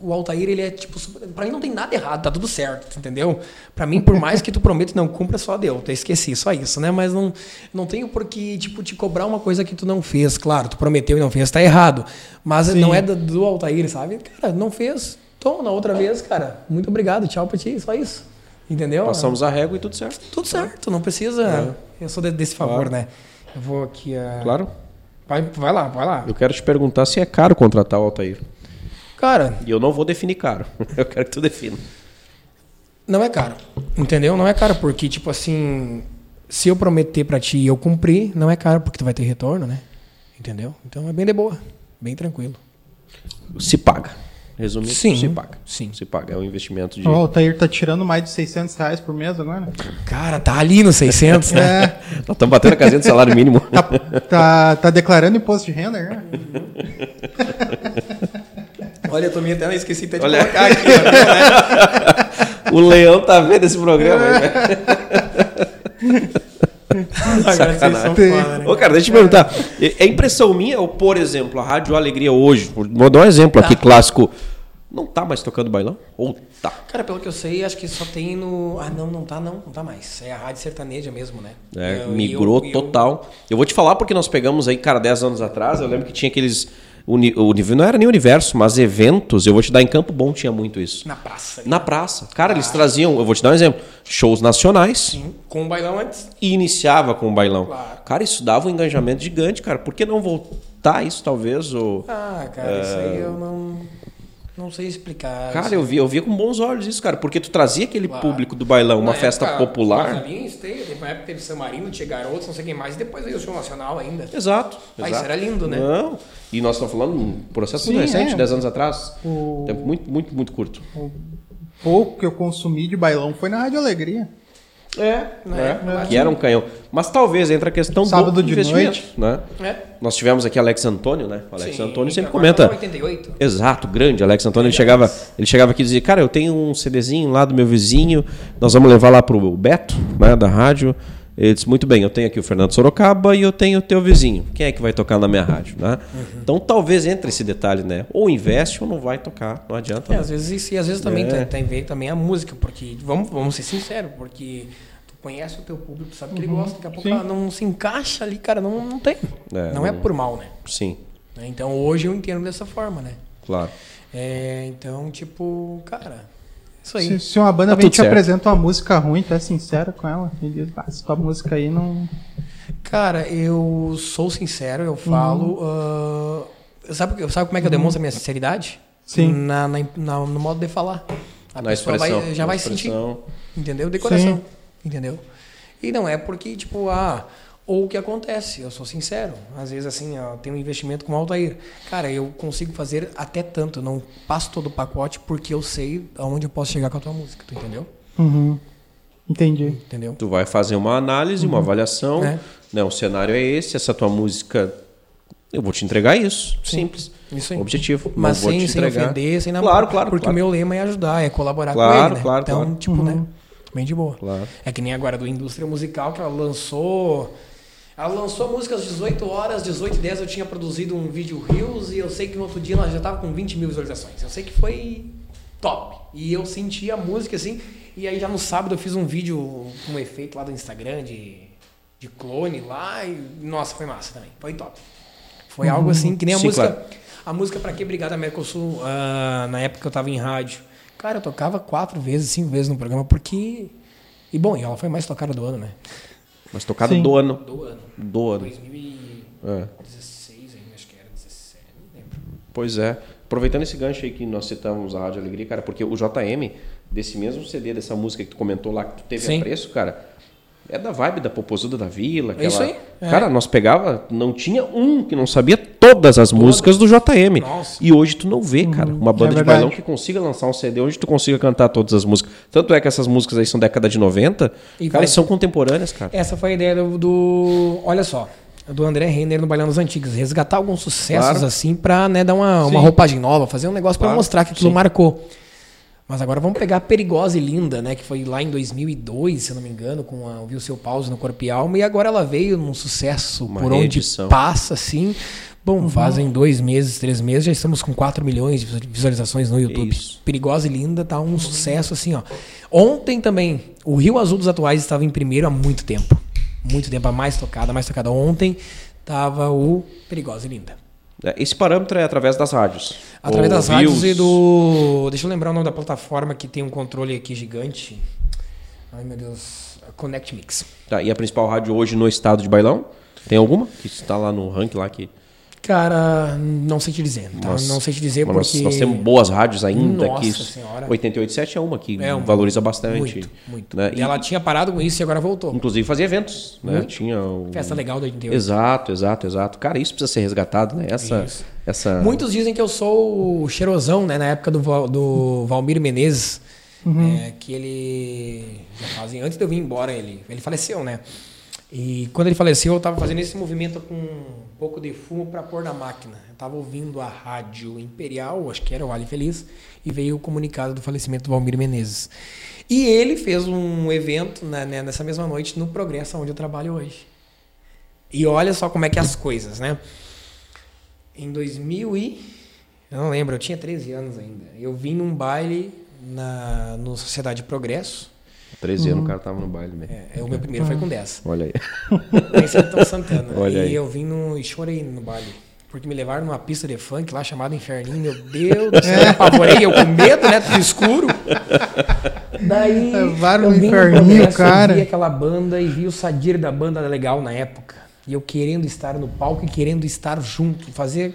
o, Altair, ele é tipo. Pra mim não tem nada errado, tá tudo certo, entendeu? Pra mim, por mais que tu prometa e não cumpra, só deu. Eu esqueci, só isso, né? Mas não, não tenho por que, tipo, te cobrar uma coisa que tu não fez. Claro, tu prometeu e não fez, tá errado. Mas Sim. não é do, do Altair, sabe? Cara, não fez. Toma, na outra vez, cara. Muito obrigado, tchau pra ti, só isso. Entendeu? passamos a régua e tudo certo. Tudo certo, não precisa. Eu sou de- desse favor, Claro. né? Eu vou aqui. ah, Claro. Vai, vai lá, vai lá. Eu quero te perguntar se é caro contratar o Altair. Cara, E eu não vou definir caro. Eu quero que tu defina. Não é caro. Entendeu? Não é caro porque, tipo assim, se eu prometer pra ti e eu cumprir, não é caro porque tu vai ter retorno, né? Entendeu? Então é bem de boa, bem tranquilo. Se paga. Resumindo, Sim, se paga. sim. Se paga. É um investimento de. Ó, o Altair tá tirando mais de 600 reais por mês agora. Cara, tá ali no 600, né? É, Nós estamos batendo a casinha do salário mínimo. tá, tá, tá declarando imposto de renda, né? Olha, eu também até esqueci até de Olha. colocar aqui. ó. o Leão tá vendo esse programa aí, foda, né? Ô, cara, deixa eu te perguntar. É impressão minha ou, por exemplo, a Rádio Alegria hoje, vou dar um exemplo aqui clássico, não tá mais tocando bailão? Ou tá? Cara, pelo que eu sei, acho que só tem no. Ah, não, não tá, não. Não tá mais. É a rádio sertaneja mesmo, né? É, Eu- migrou eu- eu- total. Eu vou te falar porque nós pegamos aí, cara, 10 anos atrás, eu lembro que tinha aqueles. Uni- O nível não era nem universo, mas eventos, eu vou te dar em Campo Bom, tinha muito isso. Na praça. Na praça. Cara, eles traziam, eu vou te dar um exemplo, shows nacionais Sim, com o bailão antes. e iniciava com o bailão. Claro. Cara, isso dava um engajamento gigante, cara. Por que não voltar isso, talvez? Ou... Ah, cara, isso aí eu não. Não sei explicar. Cara, Isso eu via, eu via com bons olhos isso, cara, porque tu trazia aquele Claro. público do bailão, uma Na festa época, popular. Teve, teve uma época teve San Marino, tinha garotos, não sei quem mais, e depois aí o show nacional ainda. Exato. Ah, exato. isso era lindo, né? Não. E nós estamos falando de um processo Sim, muito recente, é. 10 anos atrás. O- Tempo muito, muito, muito curto. Pouco que eu consumi de bailão foi na Rádio Alegria. É, né? Mas- que era um canhão. Mas talvez entre a questão Sábado do de investimento, noite. né? É. Nós tivemos aqui Alex Antônio, né? O Alex Sim, Antônio sempre comenta. no 88. Exato, grande. Alex Antônio, ele chegava, ele chegava aqui e dizia, cara, eu tenho um CDzinho lá do meu vizinho, nós vamos levar lá pro Beto, né, da rádio. Ele disse, muito bem, eu tenho aqui o Fernando Sorocaba e eu tenho o teu vizinho. Quem é que vai tocar na minha rádio, né? Uhum. Então, talvez entre esse detalhe, né? Ou investe ou não vai tocar, não adianta. É, né? às vezes isso, e às vezes também É. tem, tem a ver também a música, porque, vamos, vamos ser sinceros, porque tu conhece o teu público, tu sabe que ele gosta, daqui a pouco Sim. ela não se encaixa ali, cara, não, não tem. É, não é por mal, né? Sim? Então hoje eu entendo dessa forma, né? claro. É, então, tipo, cara, isso aí. Se, se uma banda Tá vem te certo. apresenta uma música ruim, tu é sincero com ela. E diz, ah, essa tua música aí não. Cara, eu sou sincero, eu falo. ah, sabe, sabe como é que eu demonstro a minha sinceridade? Sim. Na, na- na- no modo de falar. A Na pessoa vai- expressão, já na vai sentir. Entendeu? De coração. Entendeu? E não é porque, tipo, ah, ou o que acontece, eu sou sincero. Às vezes, assim, ó, tem um investimento com o Altair. Cara, eu consigo fazer até tanto, eu não passo todo o pacote porque eu sei aonde eu posso chegar com a tua música, tu entendeu? Uhum. Entendi. Entendeu? Tu vai fazer uma análise, uma avaliação. É. Né, o cenário é esse, essa tua música. Eu vou te entregar isso. Sim. Simples. Isso aí. Objetivo. Mas sem, te sem ofender, sem nada. Claro, claro. Porque claro. o meu lema é ajudar, é colaborar com Claro, ele, né? claro, então, claro. tipo, né? Bem de boa. Claro. É que nem agora do Indústria Musical, que ela lançou. Ela lançou a música às 18 horas, 18 e 10 eu tinha produzido um vídeo Reels e eu sei que no outro dia ela já tava com 20 mil visualizações. Eu sei que foi top. E eu senti a música assim. E aí já no sábado eu fiz um vídeo com um efeito lá do Instagram de, de clone lá e nossa, foi massa também. Foi top. Foi algo assim que nem a Sim, música. claro. A música Pra Que Brigada Mercosul, ah, na época que eu tava em rádio. Cara, eu tocava quatro vezes, cinco vezes no programa, porque. E bom, ela foi mais tocada do ano, né? Mas tocado Sim. do ano. Do ano. Do ano. 2016 É. ainda, acho que era 17, não lembro. Pois é. Aproveitando esse gancho aí que nós citamos a Rádio Alegria, cara, porque o JM, desse mesmo CD, dessa música que tu comentou lá, que tu teve Sim. apreço, cara, é da vibe da Popozuda da Vila. É isso aquela- aí, é. Cara, nós pegava, não tinha um que não sabia todas as músicas do JM. Nossa. E hoje tu não vê, cara, uma banda é de bailão que consiga lançar um CD onde tu consiga cantar todas as músicas. Tanto é que essas músicas aí são década de 90, E cara, vai- são contemporâneas, cara. Essa foi a ideia do. do- olha só. Do André Renner no Bailão dos Antigos. Resgatar alguns sucessos Claro. assim pra né, dar uma, uma roupagem nova, fazer um negócio pra Claro, mostrar que aquilo sim. marcou. Mas agora vamos pegar Perigosa e Linda, né? Que foi lá em 2002, se eu não me engano, com a Ouviu Seu Pause no Corpo e Alma. E agora ela veio num sucesso Uma por onde reedição. passa, assim. Bom, fazem dois meses, três meses, já estamos com 4 milhões de visualizações no YouTube. isso. Perigosa e Linda tá um sucesso, assim, ó. Ontem também, o Rio Azul dos Atuais estava em primeiro há muito tempo. Muito tempo, a mais tocada, a mais tocada. Ontem tava o Perigosa e Linda. É, Esse parâmetro é através das rádios. Através das rádios views. e do. Deixa eu lembrar o nome da plataforma que tem um controle aqui gigante. Ai meu Deus. Connect Mix. Tá, e a principal rádio hoje no estado de Bailão? Tem alguma? Que está lá no ranking lá que. Cara, não sei te dizer. Tá? Não sei te dizer nós- porque. nós, temos boas rádios ainda Nossa aqui. Senhora. 887 é uma que É, um- valoriza bastante. Muito, muito. né? E ela tinha parado com isso e agora voltou. Inclusive fazia eventos, né? Muito. Tinha o... Festa legal da 88. Exato, exato, exato. Cara, isso precisa ser resgatado, né? Essa, Isso. essa... Muitos dizem que eu sou o cheirosão, né? Na época do, do Valmir Menezes. é, que ele. Já fazem. Antes de eu vir embora, ele, ele faleceu, né? E quando ele faleceu, eu tava fazendo esse movimento com um pouco de fumo para pôr na máquina. Eu tava ouvindo a rádio Imperial, acho que era o Vale Feliz, e veio o comunicado do falecimento do Valmir Menezes. E ele fez um evento né, né, nessa mesma noite no Progresso, onde eu trabalho hoje. E olha só como é que é as coisas, né? Em 2000 e... Eu não lembro, eu tinha 13 anos ainda. Eu vim num baile na, no Sociedade Progresso. 13 anos o cara tava no baile, né? É, o meu primeiro foi com 10. Olha aí. Em Santana. Olha e aí. eu vim no, e chorei no baile. Porque me levaram numa pista de funk lá chamada Inferninho. Meu Deus do céu, eu me apavorei. Eu com medo, né? Tudo escuro. Daí. Levaram eu no Inferninho, cara. Eu vi aquela banda e vi o Sadir da banda legal na época. E eu querendo estar no palco e querendo estar junto. Fazer.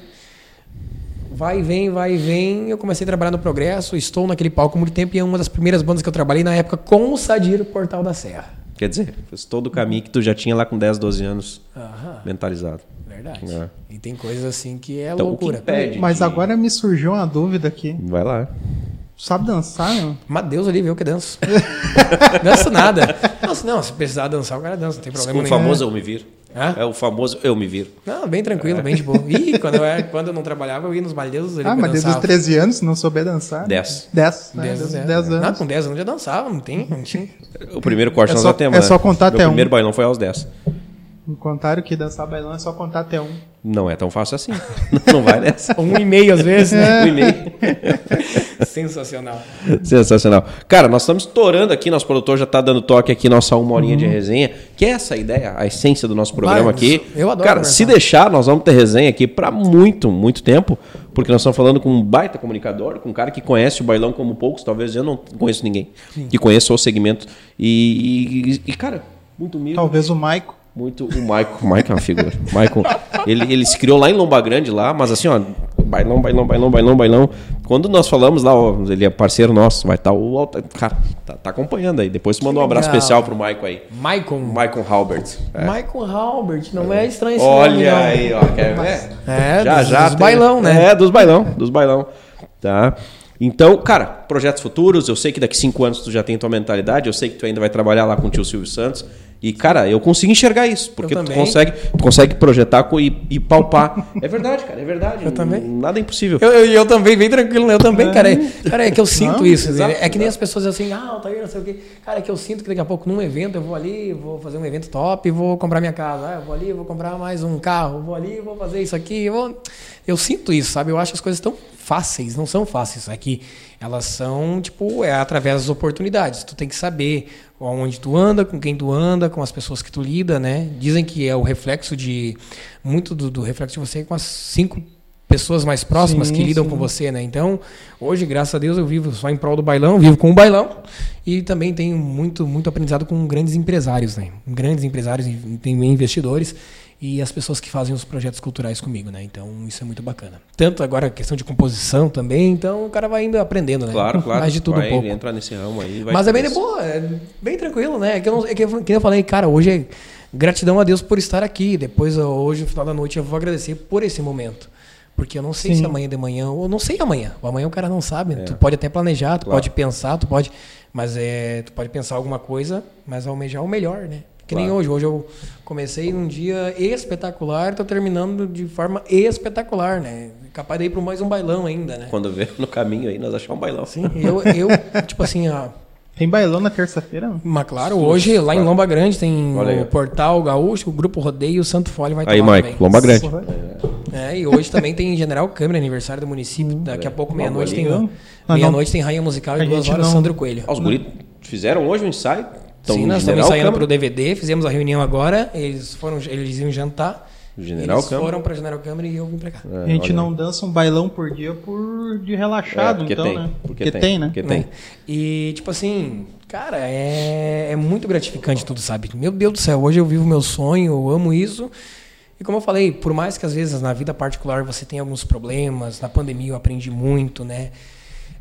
Vai e vem, vai e vem. Eu comecei a trabalhar no Progresso. Estou naquele palco há muito tempo e é uma das primeiras bandas que eu trabalhei na época com o Sadir Portal da Serra. Quer dizer, fez todo o caminho que tu já tinha lá com 10, 12 anos Aham. mentalizado. Verdade. É. E tem coisas assim que é Então, o loucura. que impede Mas de- agora me surgiu uma dúvida aqui. Vai lá. Sabe dançar, não? Mas Deus ali viu que danço. danço nada. Nossa, não, se precisar dançar, o cara dança, não tem problema o nenhum. famoso eu me viro. Hã? É o famoso eu me viro. Não, bem tranquilo, bem de boa. Ih, quando eu, era- quando eu não trabalhava, eu ia nos ali Ah, mas desde os 13 anos, se não souber dançar. 10. 10, né? 10, Desde os 10, 10 Não, anos. com 10 anos já dançava, não tem, não tinha. O primeiro corte É nós só- já temos, é né? só contar Meu até um. primeiro bailão foi aos 10. Me contaram que dançar bailão é só contar até um. Não é tão fácil assim. Não vai nessa. Um e meio às vezes, né? Um e meio. Sensacional. Sensacional. Cara, nós estamos estourando aqui, nosso produtor já está dando toque aqui, nossa uma horinha de resenha, que é essa a ideia, a essência do nosso programa Vai, aqui. eu adoro Cara, conversar. se deixar, nós vamos ter resenha aqui para muito, muito tempo, porque nós estamos falando com um baita comunicador, com um cara que conhece o bailão como poucos, talvez eu não conheço ninguém, que conheça o segmento. E, e- e, cara, muito humilde. Talvez o Maico. Muito. O Michael. O Michael é uma figura. Michael. Ele, ele se criou lá em Lomba Grande, lá, mas assim, ó. Bailão, bailão, bailão, bailão, bailão. Quando nós falamos lá, ó, ele é parceiro nosso, vai estar o Altair. Cara, tá, tá acompanhando aí. Depois você manda um abraço especial pro Maicon aí. Maicon. Maicon Halbert. É. Michael Halbert, não é estranho esse nome, Olha não. aí, ó. Quer ver? É, já, dos, já dos tem- bailão, né? É, dos bailão, dos bailão. Tá? Então, cara, projetos futuros, eu sei que daqui cinco anos tu já tem tua mentalidade, eu sei que tu ainda vai trabalhar lá com o tio Silvio Santos. E, cara, eu consigo enxergar isso, porque tu consegue, tu consegue projetar e, e palpar. É verdade, cara, é verdade. Eu também. Nada é impossível. Eu, eu, eu também, bem tranquilo, né? eu também, cara. É, cara, é que eu sinto Não, isso. exato, é que nem as pessoas assim, ah, Altair, não sei o quê. Cara, é que eu sinto que daqui a pouco num evento eu vou ali, vou fazer um evento top, vou comprar minha casa. Ah, eu vou ali, vou comprar mais um carro, vou ali, vou fazer isso aqui. Eu, vou... eu sinto isso, sabe? Eu acho as coisas tão fáceis, não são fáceis. É que elas são, tipo, é através das oportunidades. Tu tem que saber onde tu anda, com quem tu anda, com as pessoas que tu lida, né? Dizem que é o reflexo de. Muito do, do reflexo de você com as cinco pessoas mais próximas Sim, que lidam sim. com você, né? Então, hoje, graças a Deus, eu vivo só em prol do bailão, vivo com o bailão e também tenho muito, muito aprendizado com grandes empresários, né? Grandes empresários, e tem investidores e as pessoas que fazem os projetos culturais comigo, né? Então, isso é muito bacana. Tanto agora a questão de composição também, então o cara vai indo aprendendo, né? Claro, claro. Mais de tudo vai um pouco. entrar nesse ramo aí. vai Mas é bem de boa, é bem tranquilo, né? É que, eu não, é que, que eu falei, cara, hoje é gratidão a Deus por estar aqui. Depois, hoje, no final da noite, eu vou agradecer por esse momento. Porque eu não sei Sim. se amanhã de manhã, ou não sei amanhã. O amanhã o cara não sabe. né? Tu pode até planejar, tu Claro. pode pensar, tu pode. Mas é, tu pode pensar alguma coisa, mas almejar o melhor, né? Que nem Claro. hoje. Hoje eu comecei num dia espetacular, tô terminando de forma espetacular, né? Capaz de ir para mais um bailão ainda, né? Quando vê no caminho aí, nós achamos um bailão. Sim, eu, eu tipo assim, ó, Tem bailão na terça-feira? mas claro, hoje lá em Lomba Grande tem Olha o Portal Gaúcho, o Grupo Rodeio e o Santo Folha vai Aí, estar lá Maico, também. Lomba Grande. É, e hoje também tem General Câmara, aniversário do município. Daqui a pouco, meia-noite, tem, Não, não. meia-noite tem Rainha Musical e duas horas não- Sandro Coelho. Ó, os guris fizeram hoje um ensaio. Então, Sim, o nós estamos ensaiando Câmara- pro DVD, fizemos a reunião agora, eles foram, eles iam jantar. General eles Câmara. foram pra General Câmara e eu vim pra cá. É, a gente não aí. dança um bailão por dia por de relaxado, É, porque então, tem, né? porque tem, né? porque tem. E, tipo assim, cara, é, é muito gratificante tudo, sabe? Meu Deus do céu, hoje eu vivo meu sonho, eu amo isso. E como eu falei, por mais que às vezes na vida particular você tenha alguns problemas, na pandemia eu aprendi muito, né?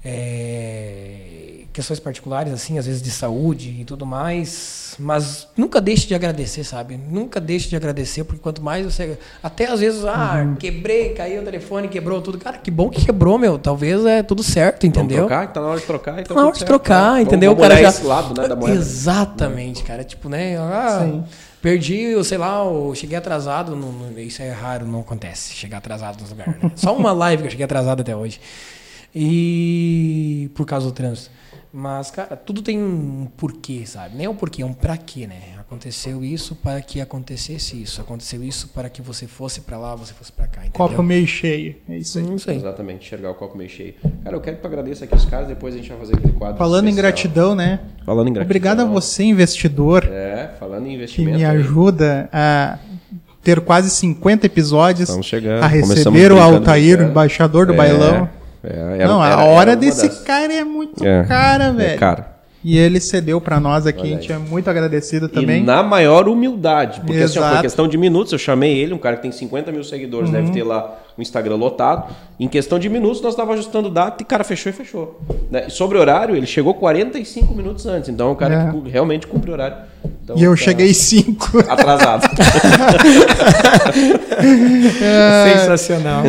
É, questões particulares, assim, às vezes de saúde e tudo mais. Mas nunca deixe de agradecer, sabe? Nunca deixe de agradecer, porque quanto mais você. Até às vezes, ah, Uhum. quebrei, caiu o telefone, quebrou tudo. Cara, que bom que quebrou, meu. Talvez é tudo certo, Vamos entendeu? trocar? Tá na hora de trocar. Então Tá na hora de certo, trocar, né? entendeu? Vamos, o cara vamos já. esse lado né, da moeda. Exatamente, cara. Tipo, né? Ah, Sim. perdi, eu sei lá, eu cheguei atrasado. no- no- isso é raro, não acontece. Chegar atrasado nos lugares. Né? Só uma live que eu cheguei atrasado até hoje. E por causa do trânsito. Mas, cara, tudo tem um porquê, sabe? Nem um porquê, é um pra quê, né? Aconteceu isso para que acontecesse isso. Aconteceu isso para que você fosse pra lá, você fosse pra cá, entendeu? Copo meio cheio. É isso aí. Não sei. Exatamente, enxergar o copo meio cheio. Cara, eu quero que agradeça aqui os caras, depois a gente vai fazer aquele quadro. Falando em especial. gratidão, né? Falando em gratidão. Obrigado a você, investidor, É, falando em que investimento. me aí. ajuda a ter quase 50 episódios, Estamos chegando. a receber o Altair, brincando. embaixador do É, bailão. É, era- Não, a era- hora era desse das- cara é muito É, cara, é velho. cara. E ele cedeu pra nós aqui, Olha a gente aí. é muito agradecido também. E na maior humildade. Porque assim, ó, questão de minutos. Eu chamei ele, um cara que tem 50 mil seguidores, Uhum. deve ter lá o Instagram lotado. Em questão de minutos, nós estávamos ajustando data e, cara, fechou e fechou. Né? Sobre horário, ele chegou 45 minutos antes. Então é um cara É. que realmente cumpre horário. Então, E eu tá cheguei 5. Atrasado. Sensacional.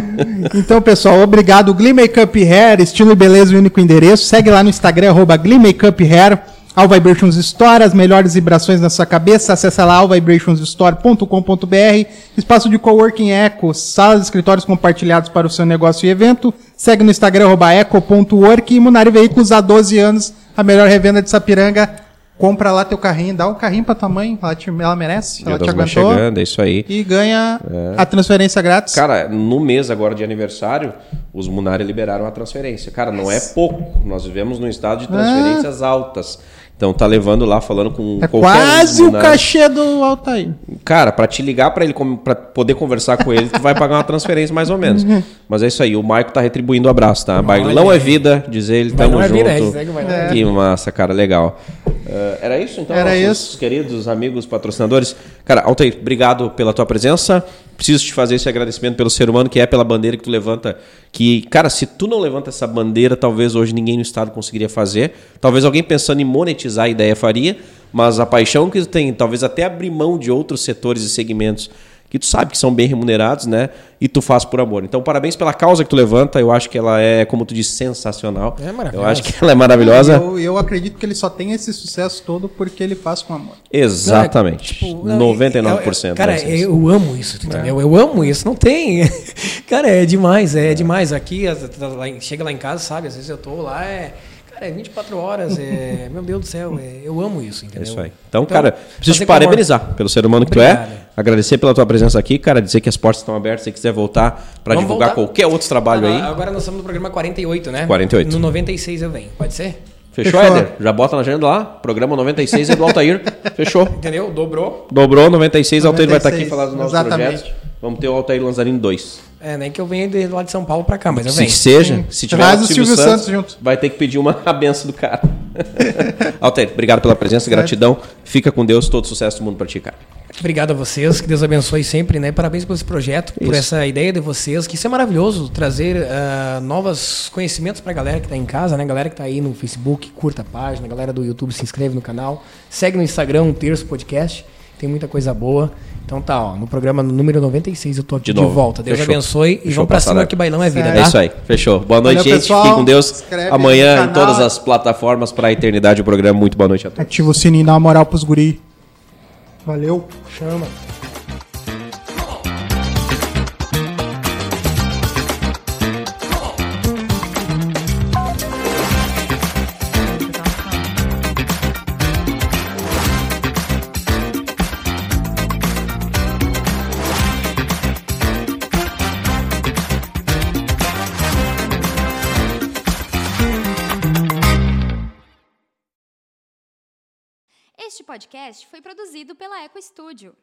Então, pessoal, obrigado. Glee Makeup Hair, estilo e beleza, o único endereço. Segue lá no Instagram, arroba Glee Makeup Hair. All Vibrations Store, as melhores vibrações na sua cabeça. Acesse lá allvibrationsstore.com.br. Espaço de coworking Eco, salas e escritórios compartilhados para o seu negócio e evento. Segue no Instagram, eco.work. E Munari Veículos, há 12 anos, a melhor revenda de Sapiranga. Compra lá teu carrinho, dá um carrinho pra tua mãe, ela, te- ela merece, ela Dia te das Mães aguentou. chegando, é isso aí. E ganha a transferência grátis. Cara, no mês agora de aniversário, os Munari liberaram a transferência. Cara, não é pouco. Nós vivemos num estado de transferências altas. Então tá levando lá, falando com é qualquer um quase o cachê do Altair. Cara, pra te ligar pra ele, pra poder conversar com ele, tu vai pagar uma transferência mais ou menos. Mas é isso aí, o Maico tá retribuindo o abraço, tá? Bailão é vida, diz ele, tamo Bailão é junto. vida, é, segue o bailão. É. Que massa, cara, legal. Eh, era isso então? Era nossos isso. queridos amigos patrocinadores. Cara, Altair, obrigado pela tua presença. Preciso te fazer esse agradecimento pelo ser humano que é pela bandeira que tu levanta. Que, cara, se tu não levanta essa bandeira, talvez hoje ninguém no estado conseguiria fazer. Talvez alguém pensando em monetizar a ideia faria, mas a paixão que tu tem, talvez até abrir mão de outros setores e segmentos que tu sabe que são bem remunerados, né? E tu faz por amor. Então, parabéns pela causa que tu levanta. Eu acho que ela é, como tu disse, sensacional. É maravilhosa. Eu acho que ela é maravilhosa. Eu, eu acredito que ele só tem esse sucesso todo porque ele faz com amor. Exatamente. Não, é, tipo, não, 99%. eu- eu- Cara, eu amo isso, tu entendeu? Eu amo isso, não tem. Cara, é demais, é, demais. Aqui, as- lá em- chega lá em casa, sabe? Às vezes eu tô lá, é. Cara, é 24 horas, é. Meu Deus do céu, é, eu amo isso, É entendeu? isso aí. Então, cara, preciso te parabenizar pelo ser humano que tu Obrigado. é. Agradecer pela tua presença aqui, cara. Dizer que as portas estão abertas. Se quiser voltar para divulgar voltar. qualquer outro trabalho Ah, aí. Agora nós estamos no programa 48, né? 48. No 96 eu venho, pode ser? Fechou, Fechou. Éder? Já bota na agenda lá. Programa 96 é do Altair. Fechou. Entendeu? Dobrou. Dobrou 96, o Altair vai estar aqui 96, falar dos nossos exatamente. projetos. Vamos ter o Altair Lanzarini 2. É, nem que eu venha de lá de São Paulo pra cá, mas eu Se venho. seja, Sim. se tiver Traz o Silvio, Silvio Santos, Santos junto. vai ter que pedir uma benção do cara. Altair, obrigado pela presença, gratidão. Fica com Deus, todo sucesso do mundo pra ti, cara. Obrigado a vocês, que Deus abençoe sempre, né? Parabéns por esse projeto, por Isso. essa ideia de vocês, que isso é maravilhoso, trazer ah, novos conhecimentos pra galera que tá em casa, né? Galera que tá aí no Facebook, curta a página, galera do YouTube se inscreve no canal, segue no Instagram, um Terço Podcast, tem muita coisa boa. Então tá, ó, no programa número 96 eu tô aqui De de, novo. volta. Deus Fechou. abençoe e Fechou, vamos pra cima que bailão é vida, Certo. tá? É isso aí, fechou. Boa noite, Valeu, gente. pessoal. Fiquem com Deus. Amanhã em todas as plataformas para a eternidade o programa. Muito boa noite a todos. Ativa o sininho e dá uma moral pros guri. Valeu. Chama. Podcast foi produzido pela Eco Studio.